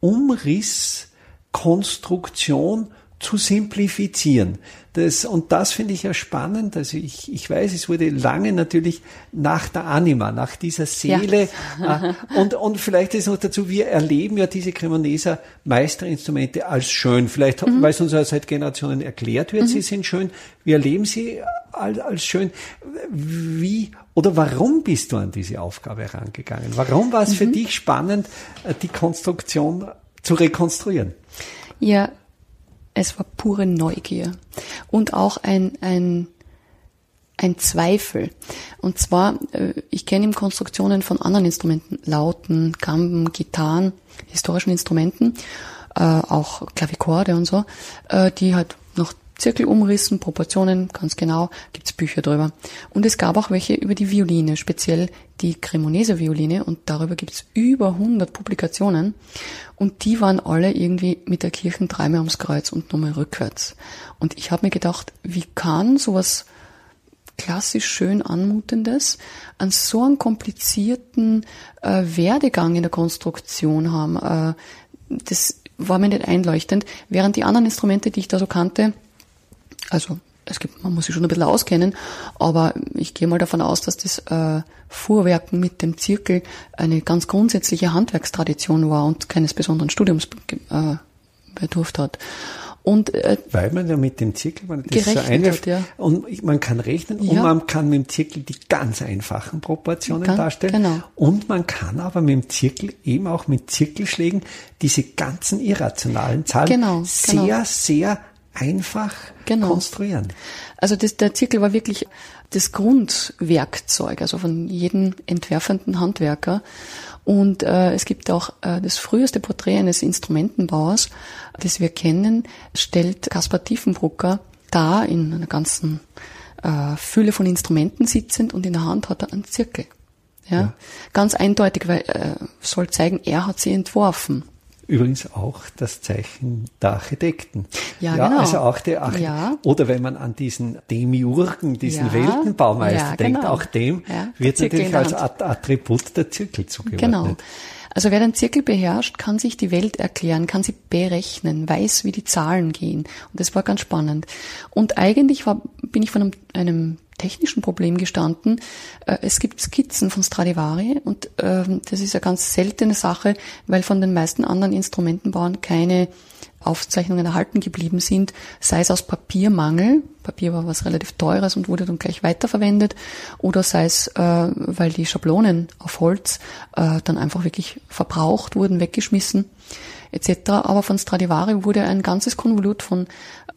Umrisskonstruktion zu simplifizieren. Das, und das finde ich ja spannend. Also ich, ich weiß, es wurde lange natürlich nach der Anima, nach dieser Seele. Ja. Äh, und, und vielleicht ist noch dazu, wir erleben ja diese Cremoneser Meisterinstrumente als schön. Vielleicht, mhm. weil es uns ja seit Generationen erklärt wird, mhm. sie sind schön. Wir erleben sie als, als schön. Wie oder warum bist du an diese Aufgabe herangegangen? Warum war es mhm. für dich spannend, äh, die Konstruktion zu rekonstruieren? Ja, es war pure Neugier und auch ein, ein, ein Zweifel. Und zwar, äh, ich kenne ihm Konstruktionen von anderen Instrumenten, Lauten, Gamben, Gitarren, historischen Instrumenten, äh, auch Klavikorde und so, äh, die halt noch Zirkelumrissen, Proportionen, ganz genau, gibt's Bücher drüber. Und es gab auch welche über die Violine, speziell die Cremonese-Violine und darüber gibt's über 100 Publikationen und die waren alle irgendwie mit der Kirchen dreimal ums Kreuz und nochmal rückwärts. Und ich habe mir gedacht, wie kann sowas klassisch schön anmutendes an so einen komplizierten äh, Werdegang in der Konstruktion haben? Äh, das war mir nicht einleuchtend, während die anderen Instrumente, die ich da so kannte, also es gibt, man muss sich schon ein bisschen auskennen, aber ich gehe mal davon aus, dass das äh, Fuhrwerken mit dem Zirkel eine ganz grundsätzliche Handwerkstradition war und keines besonderen Studiums äh, bedurft hat. Und, äh, Weil man ja mit dem Zirkel, man das so einwirft, hat, ja. und man kann rechnen ja. und man kann mit dem Zirkel die ganz einfachen Proportionen kann, darstellen. Genau. Und man kann aber mit dem Zirkel eben auch mit Zirkelschlägen diese ganzen irrationalen Zahlen genau, sehr, genau. sehr einfach genau. konstruieren. Also das, der Zirkel war wirklich das Grundwerkzeug, also von jedem entwerfenden Handwerker. Und äh, es gibt auch äh, das früheste Porträt eines Instrumentenbauers, das wir kennen, stellt Kaspar Tiefenbrucker dar in einer ganzen äh, Fülle von Instrumenten sitzend und in der Hand hat er einen Zirkel. Ja, ja. ganz eindeutig, weil äh, soll zeigen, er hat sie entworfen. Übrigens auch das Zeichen der Architekten. Ja, ja genau. Also auch der Architekt. Ja. Oder wenn man an diesen Demiurgen, diesen ja. Weltenbaumeister ja, denkt, genau. auch dem wird natürlich als Attribut der Zirkel zugeordnet. Genau. Also wer den Zirkel beherrscht, kann sich die Welt erklären, kann sie berechnen, weiß, wie die Zahlen gehen. Und das war ganz spannend. Und eigentlich war, bin ich von einem, einem technischen Problem gestanden. Äh, es gibt Skizzen von Stradivari und ähm, das ist eine ganz seltene Sache, weil von den meisten anderen Instrumentenbauern keine Aufzeichnungen erhalten geblieben sind, sei es aus Papiermangel, Papier war was relativ teures und wurde dann gleich weiterverwendet, oder sei es, äh, weil die Schablonen auf Holz äh, dann einfach wirklich verbraucht wurden, weggeschmissen etc. Aber von Stradivari wurde ein ganzes Konvolut von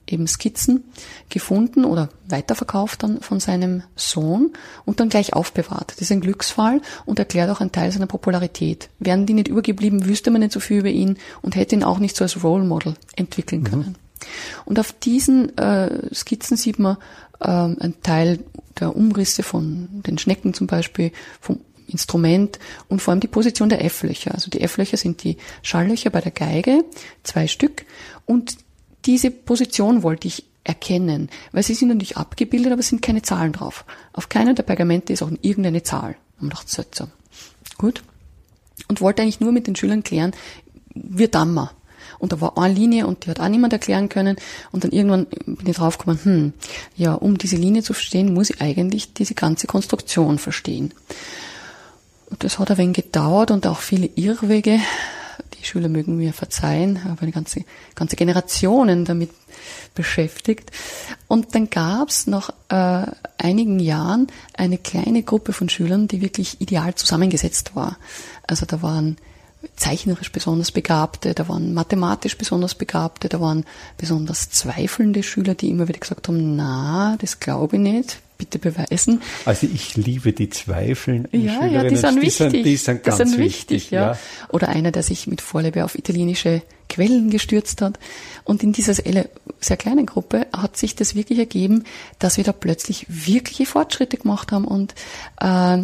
eben Skizzen gefunden oder weiterverkauft dann von seinem Sohn und dann gleich aufbewahrt. Das ist ein Glücksfall und erklärt auch einen Teil seiner Popularität. Wären die nicht übergeblieben, wüsste man nicht so viel über ihn und hätte ihn auch nicht so als Role Model entwickeln mhm. können. Mhm. Und auf diesen äh, Skizzen sieht man äh, einen Teil der Umrisse von den Schnecken zum Beispiel, vom Instrument und vor allem die Position der F-Löcher. Also die F-Löcher sind die Schalllöcher bei der Geige, zwei Stück. Und diese Position wollte ich erkennen, weil sie sind natürlich abgebildet, aber es sind keine Zahlen drauf. Auf keiner der Pergamente ist auch irgendeine Zahl. Und dachte, so, gut. Und wollte eigentlich nur mit den Schülern klären, wir Dammer. Und da war eine Linie und die hat auch niemand erklären können. Und dann irgendwann bin ich draufgekommen, hm, ja, um diese Linie zu verstehen, muss ich eigentlich diese ganze Konstruktion verstehen. Das hat ein wenig gedauert und auch viele Irrwege, die Schüler mögen mir verzeihen, habe eine ganze, ganze Generationen damit beschäftigt. Und dann gab es nach äh, einigen Jahren eine kleine Gruppe von Schülern, die wirklich ideal zusammengesetzt war. Also da waren zeichnerisch besonders Begabte, da waren mathematisch besonders Begabte, da waren besonders zweifelnde Schüler, die immer wieder gesagt haben, na, das glaube ich nicht, bitte beweisen. Also ich liebe die Zweifeln. Ja, ja, die sind wichtig. Die sind, die sind ganz die sind wichtig, wichtig ja. ja. Oder einer, der sich mit Vorliebe auf italienische Quellen gestürzt hat. Und in dieser sehr kleinen Gruppe hat sich das wirklich ergeben, dass wir da plötzlich wirkliche Fortschritte gemacht haben und äh,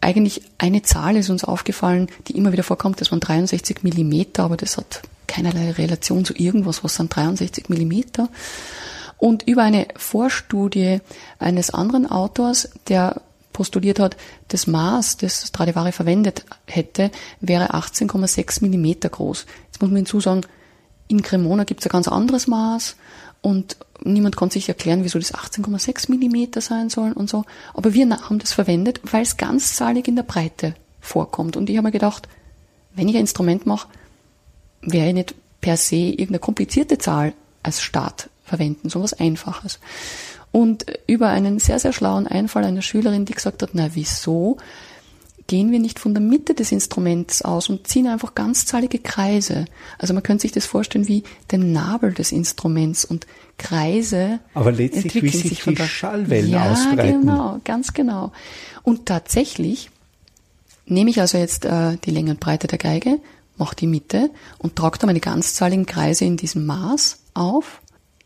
eigentlich eine Zahl ist uns aufgefallen, die immer wieder vorkommt, das waren 63 Millimeter, aber das hat keinerlei Relation zu irgendwas, was sind 63 Millimeter. Und über eine Vorstudie eines anderen Autors, der postuliert hat, das Maß, das Stradivari verwendet hätte, wäre 18,6 Millimeter groß. Jetzt muss man hinzusagen, in Cremona gibt es ein ganz anderes Maß und niemand konnte sich erklären, wieso das 18,6 Millimeter sein soll und so. Aber wir haben das verwendet, weil es ganzzahlig in der Breite vorkommt. Und ich habe mir gedacht, wenn ich ein Instrument mache, wäre ich nicht per se irgendeine komplizierte Zahl als Start verwenden, so was Einfaches. Und über einen sehr, sehr schlauen Einfall einer Schülerin, die gesagt hat, na wieso gehen wir nicht von der Mitte des Instruments aus und ziehen einfach ganzzahlige Kreise. Also man könnte sich das vorstellen wie den Nabel des Instruments und Kreise Aber letztlich entwickeln wie sich, sich die der, Schallwellen ja, ausbreiten. genau, ganz genau. Und tatsächlich nehme ich also jetzt äh, die Länge und Breite der Geige, mache die Mitte und trage da meine ganzzahligen Kreise in diesem Maß auf.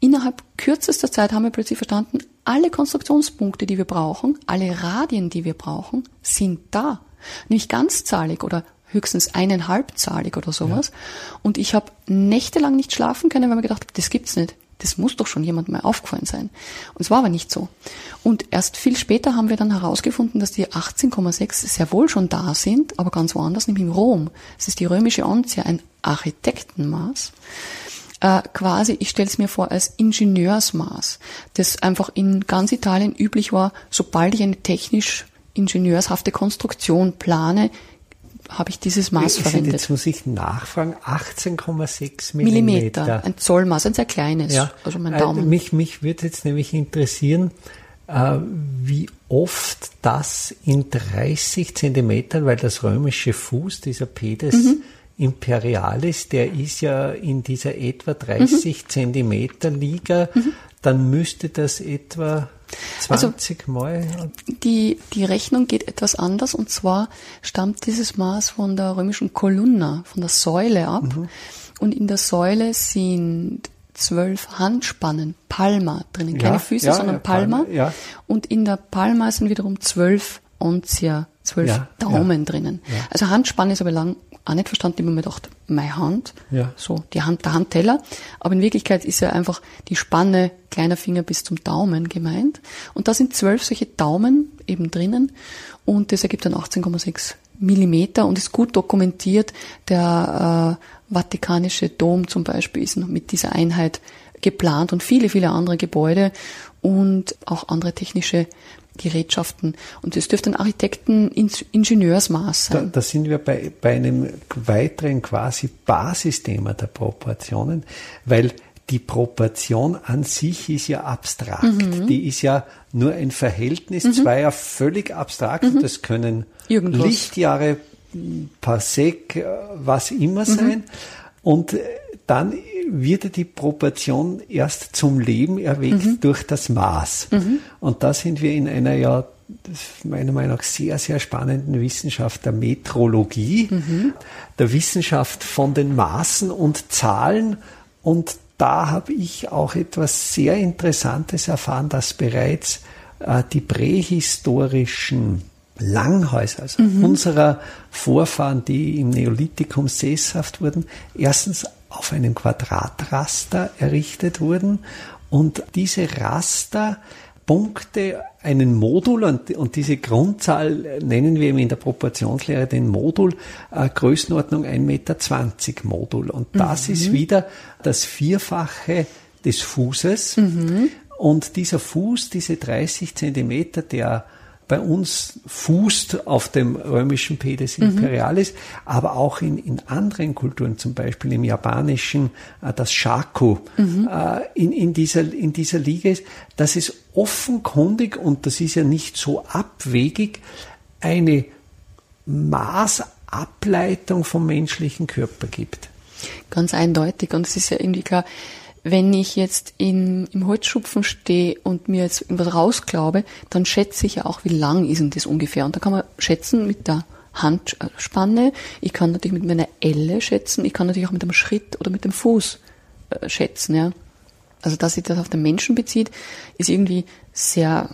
Innerhalb kürzester Zeit haben wir plötzlich verstanden, alle Konstruktionspunkte, die wir brauchen, alle Radien, die wir brauchen, sind da. Nämlich ganzzahlig oder höchstens eineinhalbzahlig oder sowas. Ja. Und ich habe nächtelang nicht schlafen können, weil mir gedacht habe, das gibt's nicht. Das muss doch schon jemand mal aufgefallen sein. Und es war aber nicht so. Und erst viel später haben wir dann herausgefunden, dass die 18,6 sehr wohl schon da sind, aber ganz woanders, nämlich in Rom. Es ist die römische Onzia, ein Architektenmaß. Äh, quasi, ich stelle es mir vor, als Ingenieursmaß, das einfach in ganz Italien üblich war, sobald ich eine technisch ingenieurshafte Konstruktion plane, habe ich dieses Maß verwendet. Jetzt muss ich nachfragen, 18,6 Millimeter. Millimeter. Ein Zollmaß, ein sehr kleines. Ja. Also mein Daumen. Äh, mich, mich würde jetzt nämlich interessieren, äh, wie oft das in 30 Zentimetern, weil das römische Fuß, dieser Pedes mhm. Imperialis, der ist ja in dieser etwa 30 mhm. Zentimeter Liga, mhm. dann müsste das etwa 20 also, Mal. Die, die Rechnung geht etwas anders und zwar stammt dieses Maß von der römischen Kolumna, von der Säule ab. Mhm. Und in der Säule sind zwölf Handspannen, Palma drinnen. Keine ja, Füße, ja, sondern ja, Palma. Palma und in der Palma sind wiederum zwölf Onzia, zwölf Daumen drinnen. Also Handspanne ist aber lang auch nicht verstanden, immer mir gedacht, meine Hand, ja. so die Hand, der Handteller. Aber in Wirklichkeit ist ja einfach die Spanne kleiner Finger bis zum Daumen gemeint. Und da sind zwölf solche Daumen eben drinnen und das ergibt dann 18,6 Millimeter und ist gut dokumentiert. Der äh, Vatikanische Dom zum Beispiel ist noch mit dieser Einheit geplant und viele, viele andere Gebäude und auch andere technische Gerätschaften. Und das dürfte ein Architekten-Ingenieursmaß sein. Da, da, sind wir bei, bei einem weiteren quasi Basisthema der Proportionen, weil die Proportion an sich ist ja abstrakt. Mhm. Die ist ja nur ein Verhältnis mhm. zweier völlig abstrakten, mhm. das können Irgendwas. Lichtjahre, Parsec, was immer mhm. sein. Und dann wird die Proportion erst zum Leben erweckt mhm. durch das Maß. Mhm. Und da sind wir in einer ja meiner Meinung nach sehr, sehr spannenden Wissenschaft der Metrologie, mhm. der Wissenschaft von den Maßen und Zahlen. Und da habe ich auch etwas sehr Interessantes erfahren, dass bereits äh, die prähistorischen Langhäuser, also mhm. unserer Vorfahren, die im Neolithikum sesshaft wurden, erstens auf einem Quadratraster errichtet wurden und diese Rasterpunkte einen Modul und, und, diese Grundzahl nennen wir in der Proportionslehre den Modul äh, Größenordnung 1,20 Meter Modul. Und das mhm. ist wieder das Vierfache des Fußes. Mhm. Und dieser Fuß, diese 30 Zentimeter, der bei uns fußt auf dem römischen Pedes Imperialis, mhm. aber auch in, in anderen Kulturen, zum Beispiel im japanischen, äh, das Shaku, mhm. äh, in, in, dieser, in dieser Liga ist, dass es offenkundig, und das ist ja nicht so abwegig, eine Maßableitung vom menschlichen Körper gibt. Ganz eindeutig. Und es ist ja irgendwie klar, wenn ich jetzt in, im Holzschupfen stehe und mir jetzt irgendwas rausglaube, dann schätze ich ja auch, wie lang ist denn das ungefähr. Und da kann man schätzen mit der Handspanne, ich kann natürlich mit meiner Elle schätzen, ich kann natürlich auch mit dem Schritt oder mit dem Fuß äh, schätzen, ja. Also, dass sich das auf den Menschen bezieht, ist irgendwie sehr,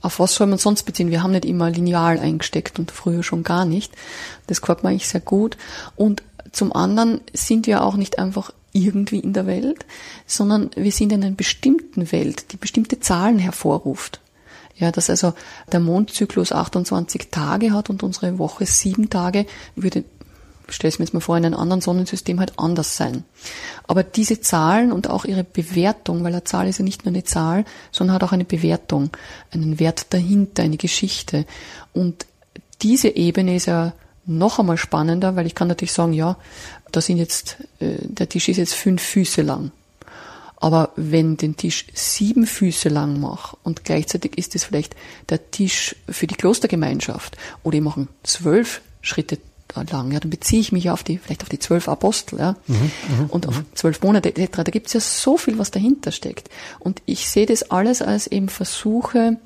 auf was soll man sonst beziehen? Wir haben nicht immer lineal eingesteckt und früher schon gar nicht. Das gefällt mir eigentlich sehr gut. Und zum anderen sind wir auch nicht einfach irgendwie in der Welt, sondern wir sind in einer bestimmten Welt, die bestimmte Zahlen hervorruft. Ja, dass also der Mondzyklus 28 Tage hat und unsere Woche sieben Tage, würde, stell es mir jetzt mal vor, in einem anderen Sonnensystem halt anders sein. Aber diese Zahlen und auch ihre Bewertung, weil eine Zahl ist ja nicht nur eine Zahl, sondern hat auch eine Bewertung, einen Wert dahinter, eine Geschichte. Und diese Ebene ist ja noch einmal spannender, weil ich kann natürlich sagen, ja, da sind jetzt, äh, der Tisch ist jetzt fünf Füße lang. Aber wenn den Tisch sieben Füße lang mache und gleichzeitig ist es vielleicht der Tisch für die Klostergemeinschaft oder ich mache zwölf Schritte lang, ja, dann beziehe ich mich ja auf die, vielleicht auf die zwölf Apostel, ja, mhm, mhm und auf mhm. zwölf Monate etc. Da gibt es ja so viel, was dahinter steckt. Und ich sehe das alles als eben Versuche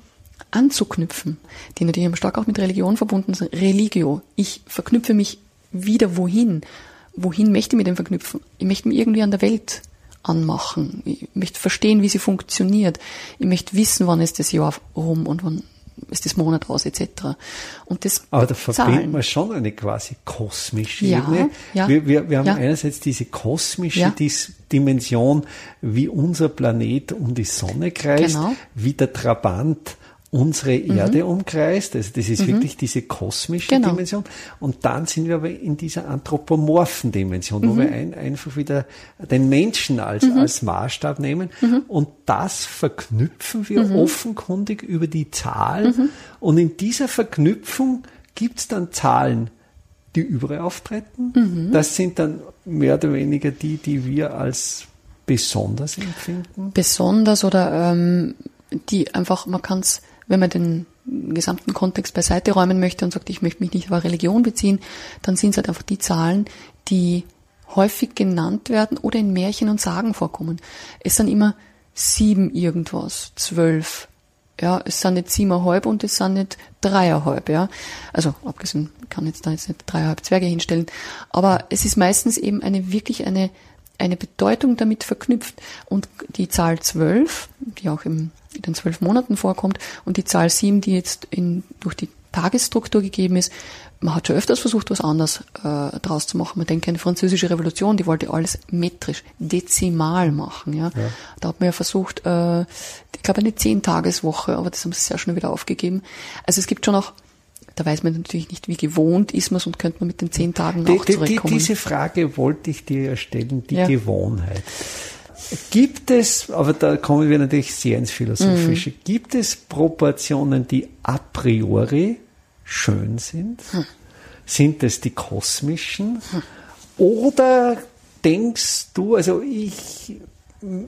anzuknüpfen, die natürlich stark auch mit Religion verbunden sind. Religio. Ich verknüpfe mich wieder wohin wohin möchte ich mit dem verknüpfen? Ich möchte mich irgendwie an der Welt anmachen. Ich möchte verstehen, wie sie funktioniert. Ich möchte wissen, wann ist das Jahr rum und wann ist das Monat aus, etc. Und das Aber da verbindet man schon eine quasi kosmische ja, Ebene. Ja, wir, wir, wir haben ja. einerseits diese kosmische ja. Dimension, wie unser Planet um die Sonne kreist, genau. wie der Trabant unsere mhm. Erde umkreist. Also das ist mhm. wirklich diese kosmische genau. Dimension. Und dann sind wir aber in dieser anthropomorphen Dimension, mhm. wo wir ein, einfach wieder den Menschen als, mhm. als Maßstab nehmen. Mhm. Und das verknüpfen wir mhm. offenkundig über die Zahl. Und in dieser Verknüpfung gibt's dann Zahlen, die überall auftreten. Das sind dann mehr oder weniger die, die wir als besonders empfinden. Besonders oder ähm, die einfach, man kann es wenn man den gesamten Kontext beiseite räumen möchte und sagt, ich möchte mich nicht auf Religion beziehen, dann sind es halt einfach die Zahlen, die häufig genannt werden oder in Märchen und Sagen vorkommen. Es sind immer sieben irgendwas, zwölf. Ja, es sind nicht siebeneinhalb und es sind nicht dreieinhalb, ja. Also, abgesehen, kann jetzt da jetzt nicht dreieinhalb Zwerge hinstellen. Aber es ist meistens eben eine, wirklich eine, eine Bedeutung damit verknüpft. Und die Zahl zwölf, die auch im in den zwölf Monaten vorkommt und die Zahl sieben, die jetzt in, durch die Tagesstruktur gegeben ist, man hat schon öfters versucht, was anderes äh, draus zu machen. Man denkt an die französische Revolution, die wollte alles metrisch, dezimal machen. Ja? ja. Da hat man ja versucht, äh, ich glaube eine Zehn-Tageswoche, aber das haben sie sehr schnell wieder aufgegeben. Also es gibt schon auch, da weiß man natürlich nicht, wie gewohnt ist man und könnte man mit den zehn Tagen die, zurückkommen. Die, diese Frage wollte ich dir ja stellen, die ja. Gewohnheit. Gibt es, aber da kommen wir natürlich sehr ins Philosophische, mhm. gibt es Proportionen, die a priori schön sind? Hm. Sind es die kosmischen? Hm. Oder denkst du, also ich,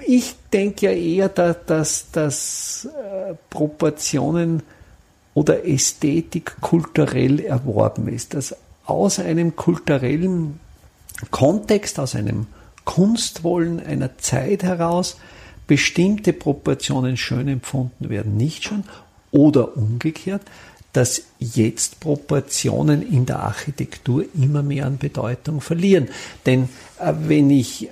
ich denke ja eher, dass, dass, äh, Proportionen oder Ästhetik kulturell erworben ist, dass aus einem kulturellen Kontext, aus einem Kunstwollen einer Zeit heraus bestimmte Proportionen schön empfunden werden, nicht schön, oder umgekehrt, dass jetzt Proportionen in der Architektur immer mehr an Bedeutung verlieren. Denn äh, wenn ich äh,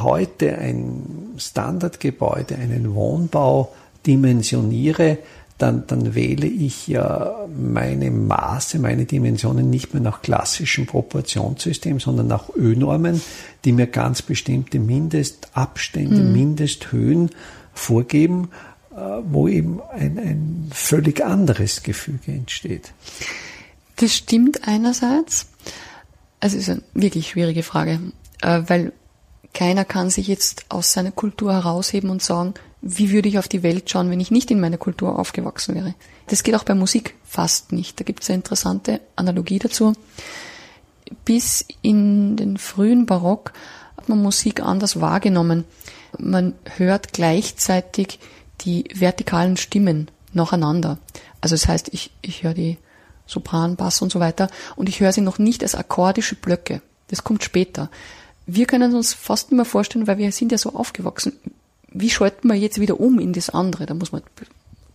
heute ein Standardgebäude, einen Wohnbau dimensioniere, dann, dann wähle ich ja meine Maße, meine Dimensionen nicht mehr nach klassischen Proportionssystemen, sondern nach Ö-Normen, die mir ganz bestimmte Mindestabstände, mhm. Mindesthöhen vorgeben, äh, wo eben ein, ein völlig anderes Gefüge entsteht. Das stimmt einerseits. Also es ist eine wirklich schwierige Frage, äh, weil keiner kann sich jetzt aus seiner Kultur herausheben und sagen, wie würde ich auf die Welt schauen, wenn ich nicht in meiner Kultur aufgewachsen wäre. Das geht auch bei Musik fast nicht. Da gibt es eine interessante Analogie dazu. Bis in den frühen Barock hat man Musik anders wahrgenommen. Man hört gleichzeitig die vertikalen Stimmen nacheinander. Also das heißt, ich, ich höre die Sopran, Bass und so weiter und ich höre sie noch nicht als akkordische Blöcke. Das kommt später. Wir können uns fast nicht mehr vorstellen, weil wir sind ja so aufgewachsen. Wie schalten wir jetzt wieder um in das andere? Da muss man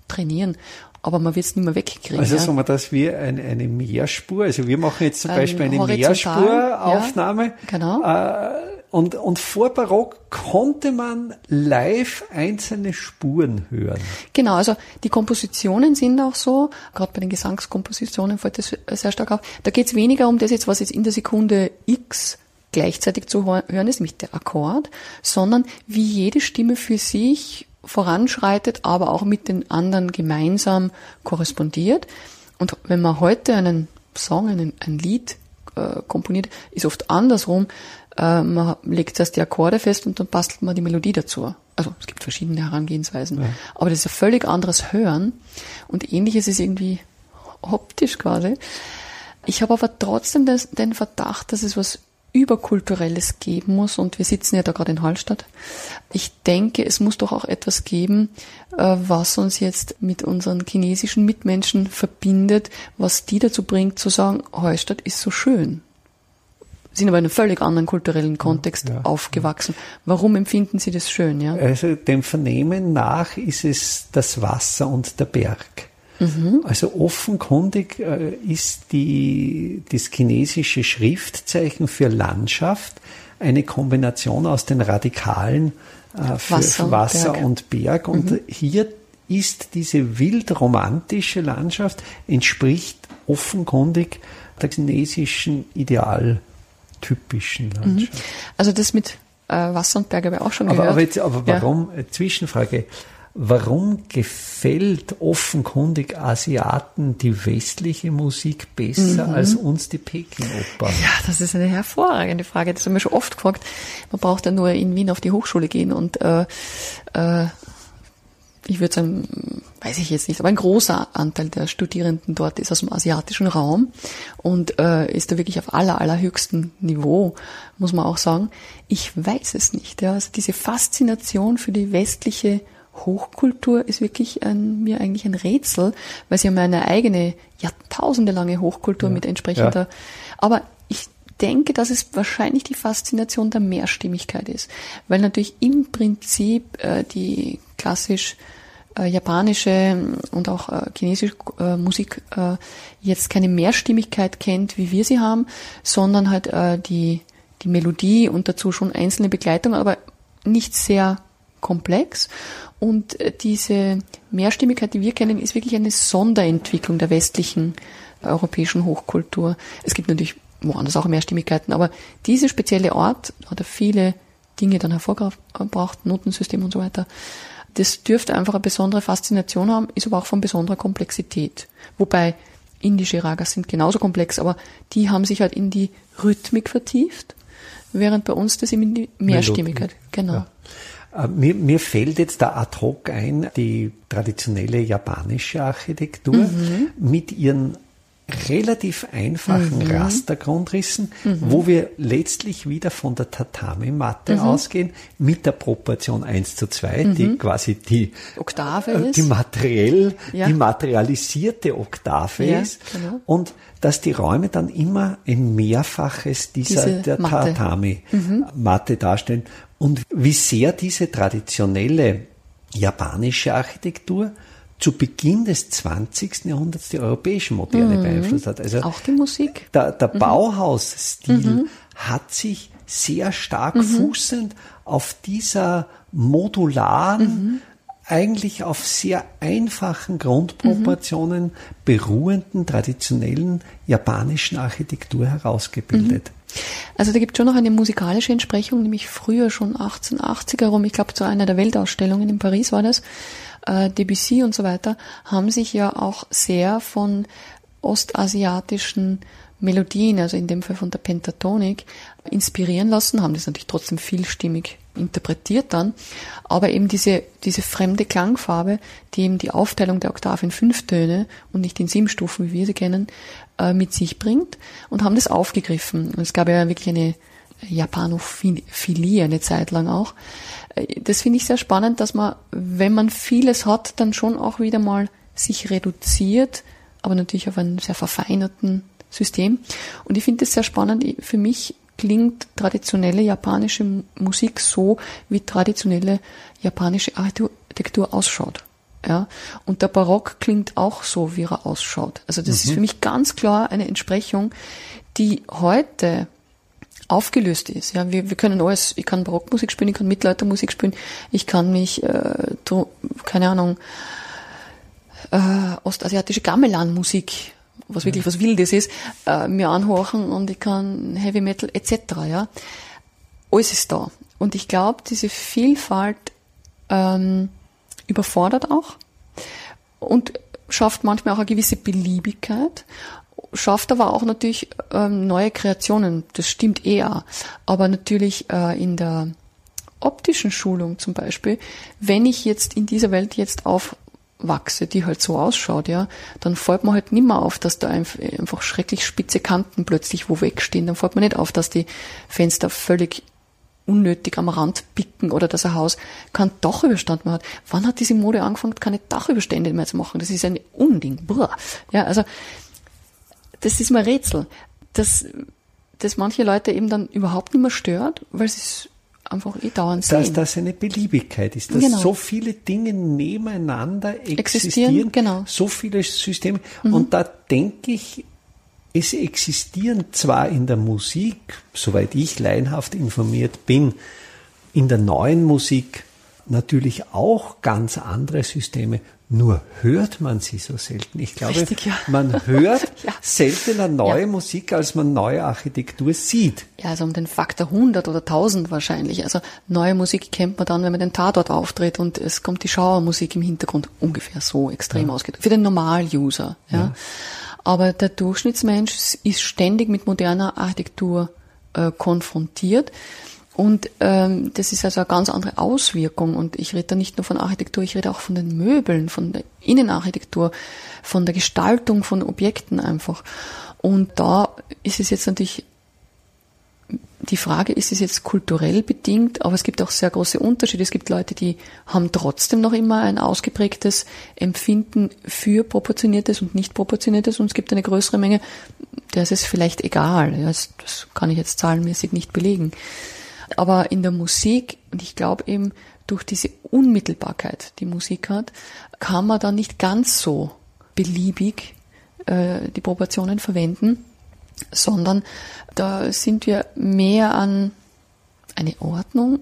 trainieren aber man wird es nicht mehr wegkriegen. Also ja. sagen wir das wie eine, eine Mehrspur. Also wir machen jetzt zum ein Beispiel eine Mehrspuraufnahme. Ja, genau. Äh, und, und vor Barock konnte man live einzelne Spuren hören. Genau, also die Kompositionen sind auch so, gerade bei den Gesangskompositionen fällt das sehr stark auf. Da geht es weniger um das jetzt, was jetzt in der Sekunde X gleichzeitig zu hören ist, nämlich der Akkord, sondern wie jede Stimme für sich voranschreitet, aber auch mit den anderen gemeinsam korrespondiert. Und wenn man heute einen Song, einen, ein Lied äh, komponiert, ist oft andersrum. Äh, man legt erst die Akkorde fest und dann bastelt man die Melodie dazu. Also es gibt verschiedene Herangehensweisen. Ja. Aber das ist ein völlig anderes Hören. Und ähnliches ist irgendwie optisch quasi. Ich habe aber trotzdem das, den Verdacht, dass es was Überkulturelles geben muss. Und wir sitzen ja da gerade in Hallstatt. Ich denke, es muss doch auch etwas geben, äh, was uns jetzt mit unseren chinesischen Mitmenschen verbindet, was die dazu bringt zu sagen, Hallstatt ist so schön. Sind aber in einem völlig anderen kulturellen Kontext ja, aufgewachsen. Warum empfinden Sie das schön? Ja? Also dem Vernehmen nach ist es das Wasser und der Berg. Mhm. Also offenkundig äh, ist die, das chinesische Schriftzeichen für Landschaft eine Kombination aus den Radikalen äh, für Wasser, Wasser und Berg. Und, Berg. und mhm. hier ist diese wildromantische Landschaft, entspricht offenkundig der chinesischen idealtypischen mhm. Landschaft. Also das mit äh, Wasser und Berg habe ich auch schon aber, gehört. Aber, jetzt, aber warum, ja. Zwischenfrage, Warum gefällt offenkundig Asiaten die westliche Musik besser mhm. als uns die Peking-Oper? Ja, das ist eine hervorragende Frage. Das haben wir schon oft gefragt. Man braucht ja nur in Wien auf die Hochschule gehen und äh, äh, ich würde sagen, weiß ich jetzt nicht, aber ein großer Anteil der Studierenden dort ist aus dem asiatischen Raum und äh, ist da wirklich auf aller, allerhöchstem Niveau, muss man auch sagen. Ich weiß es nicht. Ja. Also diese Faszination für die westliche Hochkultur ist wirklich ein, mir eigentlich ein Rätsel, weil sie haben eine eigene, jahrtausendelange Hochkultur ja. mit entsprechender. Ja. Aber ich denke, dass es wahrscheinlich die Faszination der Mehrstimmigkeit ist, weil natürlich im Prinzip äh, die klassisch äh, japanische und auch äh, chinesische äh, Musik äh, jetzt keine Mehrstimmigkeit kennt, wie wir sie haben, sondern halt äh, die die Melodie und dazu schon einzelne Begleitung, aber nicht sehr komplex. Und äh, diese Mehrstimmigkeit, die wir kennen, ist wirklich eine Sonderentwicklung der westlichen europäischen Hochkultur. Es gibt natürlich woanders auch Mehrstimmigkeiten, aber diese spezielle Ort hat viele Dinge dann hervorgebracht, Notensystem und so weiter. Das dürfte einfach eine besondere Faszination haben, ist aber auch von besonderer Komplexität. Wobei indische Ragas sind genauso komplex, aber die haben sich halt in die Rhythmik vertieft, während bei uns das in die Mehrstimmigkeit, genau. Ja. Äh, mir, mir fällt jetzt da ad hoc ein, die traditionelle japanische Architektur mhm. mit ihren relativ einfachen mhm. Rastergrundrissen, mhm. wo wir letztlich wieder von der Tatami-Matte mhm. ausgehen, mit der Proportion 1 zu 2, die mhm. quasi die Oktave äh, ist. Die materiell, ja. die materialisierte Oktave ja, ist. Genau. Und dass die Räume dann immer ein Mehrfaches dieser Diese der Tatami-Matte mhm. darstellen, und wie sehr diese traditionelle japanische Architektur zu Beginn des 20. Jahrhunderts die europäische Moderne mhm. beeinflusst hat. Also auch die Musik. Der, der mhm. Bauhausstil mhm. hat sich sehr stark mhm. fußend auf dieser modularen, mhm. eigentlich auf sehr einfachen Grundproportionen mhm. beruhenden traditionellen japanischen Architektur herausgebildet. Also da gibt schon noch eine musikalische Entsprechung, nämlich früher schon 1880 herum, ich glaube zu einer der Weltausstellungen in Paris war das, äh, Debussy und so weiter, haben sich ja auch sehr von ostasiatischen Melodien, also in dem Fall von der Pentatonik, inspirieren lassen, haben das natürlich trotzdem vielstimmig interpretiert dann, aber eben diese, diese fremde Klangfarbe, die eben die Aufteilung der Oktave in fünf Töne und nicht in sieben Stufen, wie wir sie kennen, mit sich bringt und haben das aufgegriffen. Und es gab ja wirklich eine Japanophilie eine Zeit lang auch. Äh, das finde ich sehr spannend, dass man, wenn man vieles hat, dann schon auch wieder mal sich reduziert, aber natürlich auf einen sehr verfeinerten System. Und ich finde es sehr spannend. Für mich klingt traditionelle japanische Musik so, wie traditionelle japanische Architektur ausschaut. Ja, und der Barock klingt auch so, wie er ausschaut. Also das mhm. ist für mich ganz klar eine Entsprechung, die heute aufgelöst ist. Ja, wir, wir können alles, ich kann Barockmusik spielen, ich kann Mittelaltermusik spielen, ich kann mich, äh, keine Ahnung, äh, ostasiatische Gamelan-Musik was wirklich was Wildes ist, äh, mir anhorchen und ich kann Heavy Metal etc. Ja, alles ist da. Und ich glaube, diese Vielfalt ähm, überfordert auch und schafft manchmal auch eine gewisse Beliebigkeit, schafft aber auch natürlich ähm, neue Kreationen. Das stimmt eher. Aber natürlich äh, in der optischen Schulung zum Beispiel, wenn ich jetzt in dieser Welt jetzt auf wachse, die halt so ausschaut, ja, dann fällt mir halt nicht mehr auf, dass da einfach schrecklich spitze Kanten plötzlich wo wegstehen. Dann fällt mir nicht auf, dass die Fenster völlig unnötig am Rand picken oder dass ein Haus kein Dachüberstand mehr hat. Wann hat diese Mode angefangen, keine Dachüberstände mehr zu machen? Das ist ein Unding. Boah. Ja, also das ist mir Rätsel, dass, dass manche Leute eben dann überhaupt nicht mehr stört, weil sie es einfach eh dauernd sehen. Dass das eine Beliebigkeit ist, dass genau. so viele Dinge nebeneinander existieren, existieren genau. so viele Systeme. Mhm. Und da denke ich, es existieren zwar in der Musik, soweit ich laienhaft informiert bin, in der neuen Musik natürlich auch ganz andere Systeme, nur hört man sie so selten. Ich glaube, Richtig, ja. man hört ja. seltener neue ja. Musik, als man neue Architektur sieht. Ja, also um den Faktor 100 oder 1000 wahrscheinlich. Also neue Musik kennt man dann, wenn man den Tatort auftritt und es kommt die Schauermusik im Hintergrund ungefähr so extrem ja. ausgedrückt. Für den Normal-User. Ja. Aber der Durchschnittsmensch ist ständig mit moderner Architektur äh, konfrontiert. Und ähm, das ist also eine ganz andere Auswirkung. Und ich rede da nicht nur von Architektur, ich rede auch von den Möbeln, von der Innenarchitektur, von der Gestaltung von Objekten einfach. Und da ist es jetzt natürlich die Frage, ist es jetzt kulturell bedingt, aber es gibt auch sehr große Unterschiede. Es gibt Leute, die haben trotzdem noch immer ein ausgeprägtes Empfinden für proportioniertes und nicht proportioniertes und es gibt eine größere Menge, der ist es vielleicht egal. Das kann ich jetzt zahlenmäßig nicht belegen. Aber in der Musik, und ich glaube eben durch diese Unmittelbarkeit, die Musik hat, kann man dann nicht ganz so beliebig äh, die Proportionen verwenden, sondern da sind wir mehr an eine Ordnung,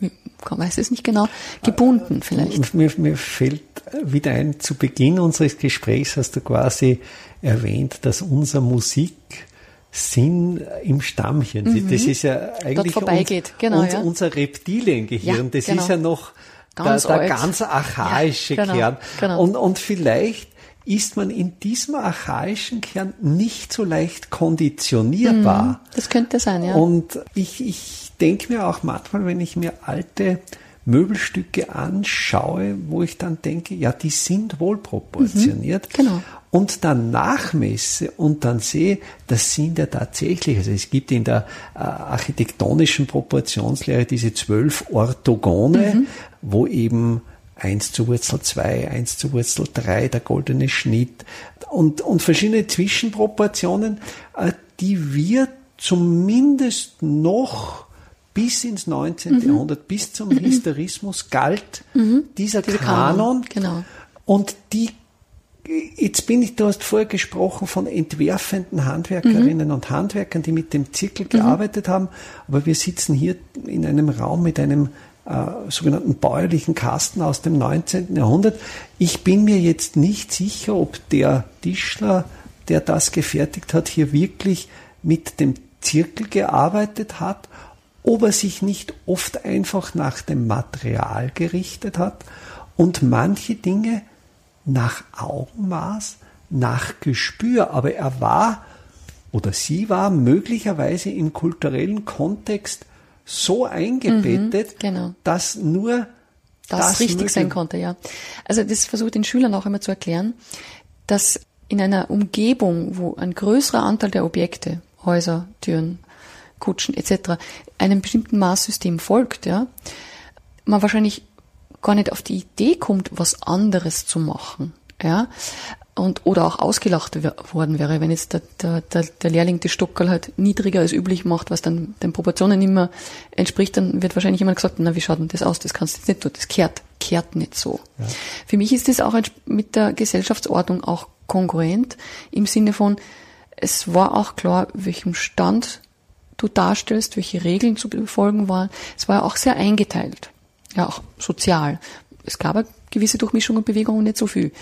ich weiß es nicht genau, gebunden vielleicht. Mir, mir fällt wieder ein, zu Beginn unseres Gesprächs hast du quasi erwähnt, dass unsere Musik Sinn im Stammchen. Mhm. Das ist ja eigentlich uns, genau, uns, ja. unser Reptiliengehirn. Ja, das genau. ist ja noch ganz der, der ganz archaische ja, genau, Kern. Genau. Und, und vielleicht ist man in diesem archaischen Kern nicht so leicht konditionierbar. Mhm, das könnte sein, ja. Und ich, ich denke mir auch manchmal, wenn ich mir alte Möbelstücke anschaue, wo ich dann denke, ja, die sind wohl proportioniert. Mhm, genau und dann nachmesse und dann sehe, das sind ja tatsächlich, also es gibt in der äh, architektonischen Proportionslehre diese zwölf Orthogone, mhm. wo eben eins zu Wurzel zwei, eins zu Wurzel drei, der goldene Schnitt und, und verschiedene Zwischenproportionen, äh, die wir zumindest noch bis ins 19. Mhm. Jahrhundert, bis zum Historismus galt mhm. dieser Diese Kanon. Kanon. Genau. Und die Jetzt bin ich, du hast vorher gesprochen von entwerfenden Handwerkerinnen mhm. und Handwerkern, die mit dem Zirkel mhm. gearbeitet haben, aber wir sitzen hier in einem Raum mit einem äh, sogenannten bäuerlichen Kasten aus dem 19. Jahrhundert. Ich bin mir jetzt nicht sicher, ob der Tischler, der das gefertigt hat, hier wirklich mit dem Zirkel gearbeitet hat, ob er sich nicht oft einfach nach dem Material gerichtet hat und manche Dinge nach Augenmaß, nach Gespür, aber er war oder sie war möglicherweise im kulturellen Kontext so eingebettet, Mhm, genau. dass nur das, das richtig sein konnte, ja. Also das versuche den Schülern auch immer zu erklären, dass in einer Umgebung, wo ein größerer Anteil der Objekte, Häuser, Türen, Kutschen etc. einem bestimmten Maßsystem folgt, ja, man wahrscheinlich gar nicht auf die Idee kommt, was anderes zu machen, ja, und oder auch ausgelacht worden wäre, wenn jetzt der, der, der, der Lehrling das Stockerl halt niedriger als üblich macht, was dann den Proportionen nicht mehr entspricht, dann wird wahrscheinlich jemand gesagt, na, wie schaut denn das aus? Das kannst du jetzt nicht tun, das kehrt, kehrt nicht so. Für mich ist das auch mit der Gesellschaftsordnung auch kongruent im Sinne von, es war auch klar, welchem Stand du darstellst, welche Regeln zu befolgen waren. Es war ja auch sehr eingeteilt, ja auch sozial. Es gab eine gewisse Durchmischung und Bewegung und nicht so viel.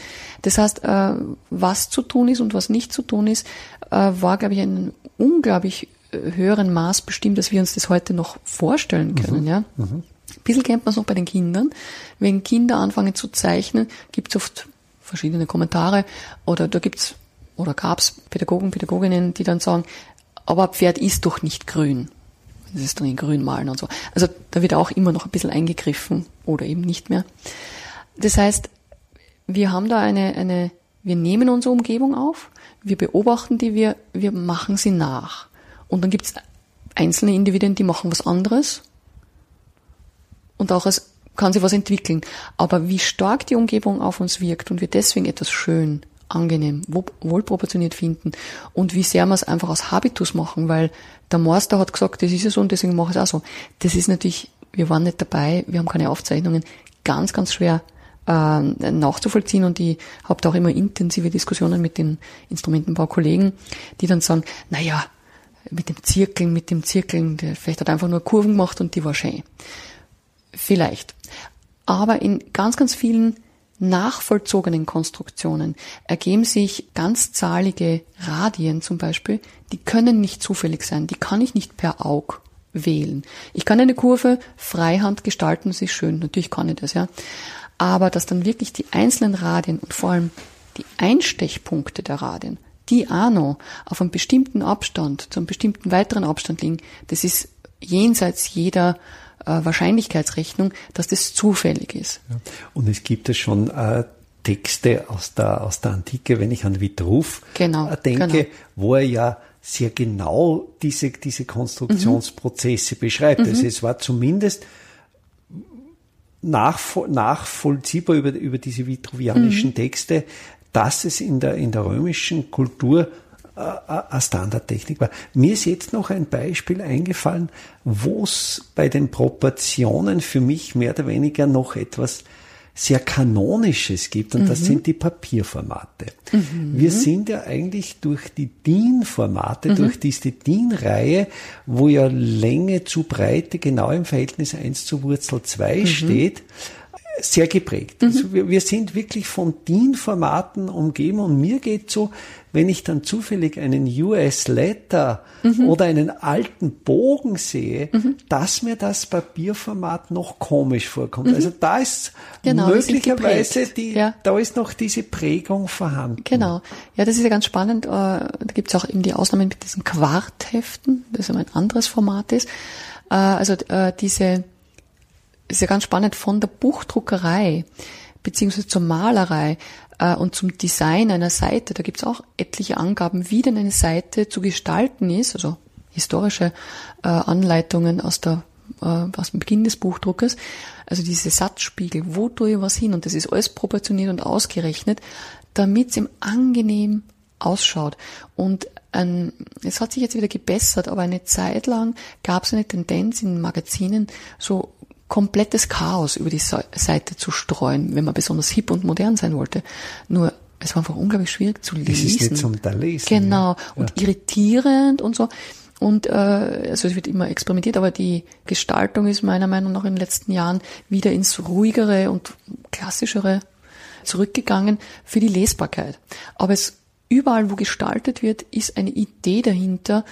Das heißt, äh, was zu tun ist und was nicht zu tun ist, äh, war, glaube ich, in einem unglaublich äh, höheren Maß bestimmt, dass wir uns das heute noch vorstellen können. Ja? Ein bisschen kennt man es noch bei den Kindern. Wenn Kinder anfangen zu zeichnen, gibt es oft verschiedene Kommentare oder da gibt's oder gab's Pädagogen, Pädagoginnen, die dann sagen, aber ein Pferd ist doch nicht grün. Das ist dann in grün malen und so. Also da wird auch immer noch ein bisschen eingegriffen oder eben nicht mehr. Das heißt, wir haben da eine, eine, wir nehmen unsere Umgebung auf, wir beobachten die, wir, wir machen sie nach. Und dann gibt's einzelne Individuen, die machen was anderes und auch es kann sich was entwickeln. Aber wie stark die Umgebung auf uns wirkt und wir deswegen etwas schön, angenehm, wo- wohlproportioniert finden und wie sehr wir es einfach aus Habitus machen, weil der Meister hat gesagt, das ist ja so und deswegen mache ich es auch so. Das ist natürlich, wir waren nicht dabei, wir haben keine Aufzeichnungen, ganz, ganz schwer äh, nachzuvollziehen und ich habe da auch immer intensive Diskussionen mit den Instrumentenbaukollegen, die dann sagen, na ja, mit dem Zirkeln, mit dem Zirkeln, der vielleicht hat einfach nur Kurven gemacht und die war schön. Vielleicht. Aber in ganz, ganz vielen nachvollzogenen Konstruktionen ergeben sich ganzzahlige Radien zum Beispiel, die können nicht zufällig sein, die kann ich nicht per Aug wählen. Ich kann eine Kurve freihand gestalten, das ist schön, natürlich kann ich das, ja. Aber dass dann wirklich die einzelnen Radien und vor allem die Einstechpunkte der Radien, die auch noch auf einem bestimmten Abstand, zu einem bestimmten weiteren Abstand liegen, das ist jenseits jeder äh, Wahrscheinlichkeitsrechnung, dass das zufällig ist. Und es gibt ja schon äh, Texte aus der, aus der Antike, wenn ich an Vitruv Genau, äh, denke, genau. wo er ja sehr genau diese, diese Konstruktionsprozesse beschreibt. Also es war zumindest nachvoll, nachvollziehbar über, über diese vitruvianischen Texte, dass es in der, in der römischen Kultur äh, eine Standardtechnik war. Mir ist jetzt noch ein Beispiel eingefallen, wo es bei den Proportionen für mich mehr oder weniger noch etwas sehr Kanonisches gibt und das sind die Papierformate. Wir sind ja eigentlich durch die DIN-Formate, durch diese DIN-Reihe, wo ja Länge zu Breite genau im Verhältnis 1 zu Wurzel 2 steht, sehr geprägt. Also wir, wir sind wirklich von DIN-Formaten umgeben und mir geht so, wenn ich dann zufällig einen US-Letter oder einen alten Bogen sehe, dass mir das Papierformat noch komisch vorkommt. Also da ist Genau, möglicherweise die, Ja. da ist noch diese Prägung vorhanden. Genau. Ja, das ist ja ganz spannend. Äh, Da gibt es auch eben die Ausnahmen mit diesen Quartheften, das ein anderes Format ist. Äh, Also äh, diese ist ja ganz spannend von der Buchdruckerei beziehungsweise zur Malerei äh, und zum Design einer Seite. Da gibt es auch etliche Angaben, wie denn eine Seite zu gestalten ist, also historische äh, Anleitungen aus der äh, aus dem Beginn des Buchdruckers. Also diese Satzspiegel, wo tue ich was hin? Und das ist alles proportioniert und ausgerechnet, damit es ihm angenehm ausschaut. Und ähm, es hat sich jetzt wieder gebessert, aber eine Zeit lang gab es eine Tendenz in Magazinen, so komplettes Chaos über die Se- Seite zu streuen, wenn man besonders hip und modern sein wollte. Nur es war einfach unglaublich schwierig zu lesen. Das ist nicht zum Lesen. Genau. Ja. Und irritierend und so. Und äh, also es wird immer experimentiert, aber die Gestaltung ist meiner Meinung nach in den letzten Jahren wieder ins ruhigere und klassischere zurückgegangen für die Lesbarkeit. Aber es überall, wo gestaltet wird, ist eine Idee dahinter.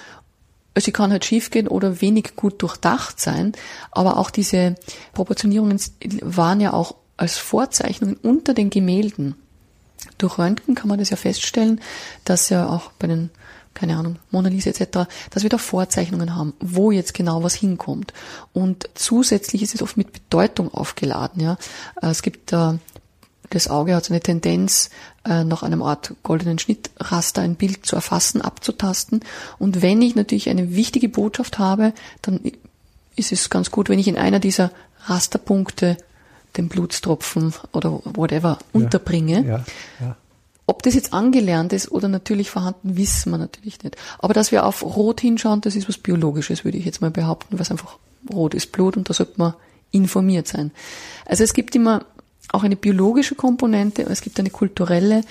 Sie kann halt schiefgehen oder wenig gut durchdacht sein, aber auch diese Proportionierungen waren ja auch als Vorzeichnungen unter den Gemälden. Durch Röntgen kann man das ja feststellen, dass ja auch bei den keine Ahnung, Mona Lisa etc., dass wir da Vorzeichnungen haben, wo jetzt genau was hinkommt. Und zusätzlich ist es oft mit Bedeutung aufgeladen. Ja. Es gibt äh, das Auge hat so eine Tendenz, äh, nach einem Art goldenen Schnittraster ein Bild zu erfassen, abzutasten. Und wenn ich natürlich eine wichtige Botschaft habe, dann ist es ganz gut, wenn ich in einer dieser Rasterpunkte den Blutstropfen oder whatever ja, unterbringe. Ja, ja. Ob das jetzt angelernt ist oder natürlich vorhanden, wissen wir natürlich nicht. Aber dass wir auf Rot hinschauen, das ist was Biologisches, würde ich jetzt mal behaupten, was einfach Rot ist Blut und da sollte man informiert sein. Also es gibt immer auch eine biologische Komponente, es gibt eine kulturelle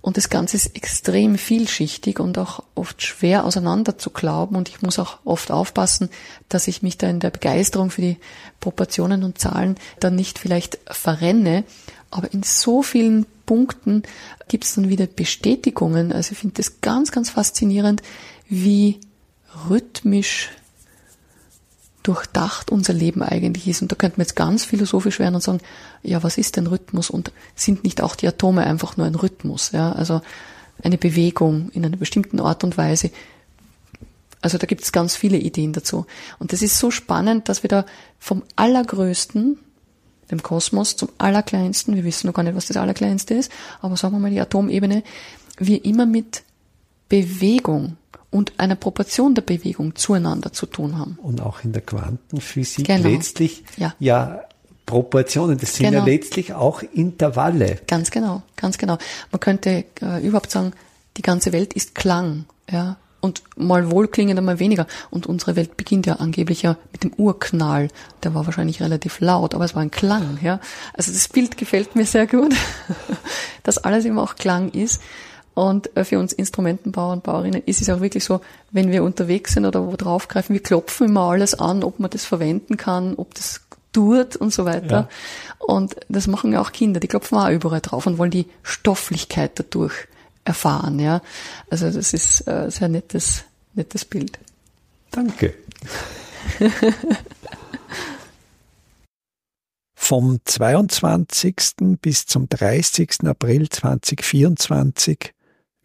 und das Ganze ist extrem vielschichtig und auch oft schwer auseinander zu glauben und ich muss auch oft aufpassen, dass ich mich da in der Begeisterung für die Proportionen und Zahlen dann nicht vielleicht verrenne. Aber in so vielen Punkten gibt es dann wieder Bestätigungen. Also ich finde das ganz, ganz faszinierend, wie rhythmisch durchdacht unser Leben eigentlich ist. Und da könnte man jetzt ganz philosophisch werden und sagen, ja, was ist denn Rhythmus? Und sind nicht auch die Atome einfach nur ein Rhythmus? Ja, also eine Bewegung in einer bestimmten Art und Weise. Also da gibt es ganz viele Ideen dazu. Und das ist so spannend, dass wir da vom Allergrößten dem Kosmos zum Allerkleinsten, wir wissen noch gar nicht, was das Allerkleinste ist, aber sagen wir mal die Atomebene, wir immer mit Bewegung und einer Proportion der Bewegung zueinander zu tun haben. Und auch in der Quantenphysik genau. letztlich ja. ja Proportionen, das sind genau. ja letztlich auch Intervalle. Ganz genau, ganz genau. Man könnte äh, überhaupt sagen, die ganze Welt ist Klang, ja und mal wohlklingender, mal weniger. Und unsere Welt beginnt ja angeblich ja mit dem Urknall. Der war wahrscheinlich relativ laut, aber es war ein Klang, ja. Also das Bild gefällt mir sehr gut, dass alles immer auch Klang ist. Und äh, für uns Instrumentenbauer und Bauerinnen ist es auch wirklich so, wenn wir unterwegs sind oder wo draufgreifen, wir klopfen immer alles an, ob man das verwenden kann, ob das tut und so weiter. Ja. Und das machen ja auch Kinder, die klopfen auch überall drauf und wollen die Stofflichkeit dadurch erfahren. Ja, also das ist äh, sehr nettes, nettes Bild. Danke. Vom 22. bis zum 30. April 2024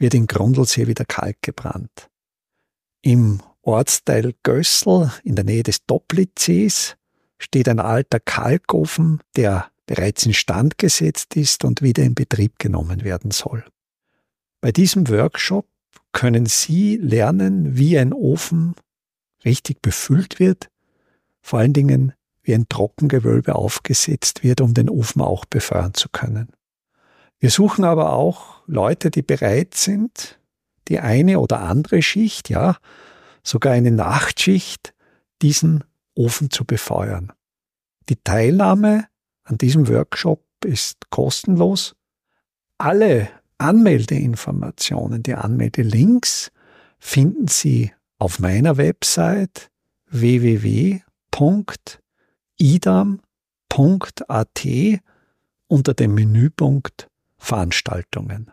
wird in Grundlsee wieder Kalk gebrannt. Im Ortsteil Gössel in der Nähe des Doplitzsees steht ein alter Kalkofen, der bereits instand gesetzt ist und wieder in Betrieb genommen werden soll. Bei diesem Workshop können Sie lernen, wie ein Ofen richtig befüllt wird, vor allen Dingen wie ein Trockengewölbe aufgesetzt wird, um den Ofen auch befeuern zu können. Wir suchen aber auch Leute, die bereit sind, die eine oder andere Schicht, ja, sogar eine Nachtschicht, diesen Ofen zu befeuern. Die Teilnahme an diesem Workshop ist kostenlos. Alle Anmeldeinformationen, die Anmeldelinks finden Sie auf meiner Website www.idam.at unter dem Menüpunkt Veranstaltungen.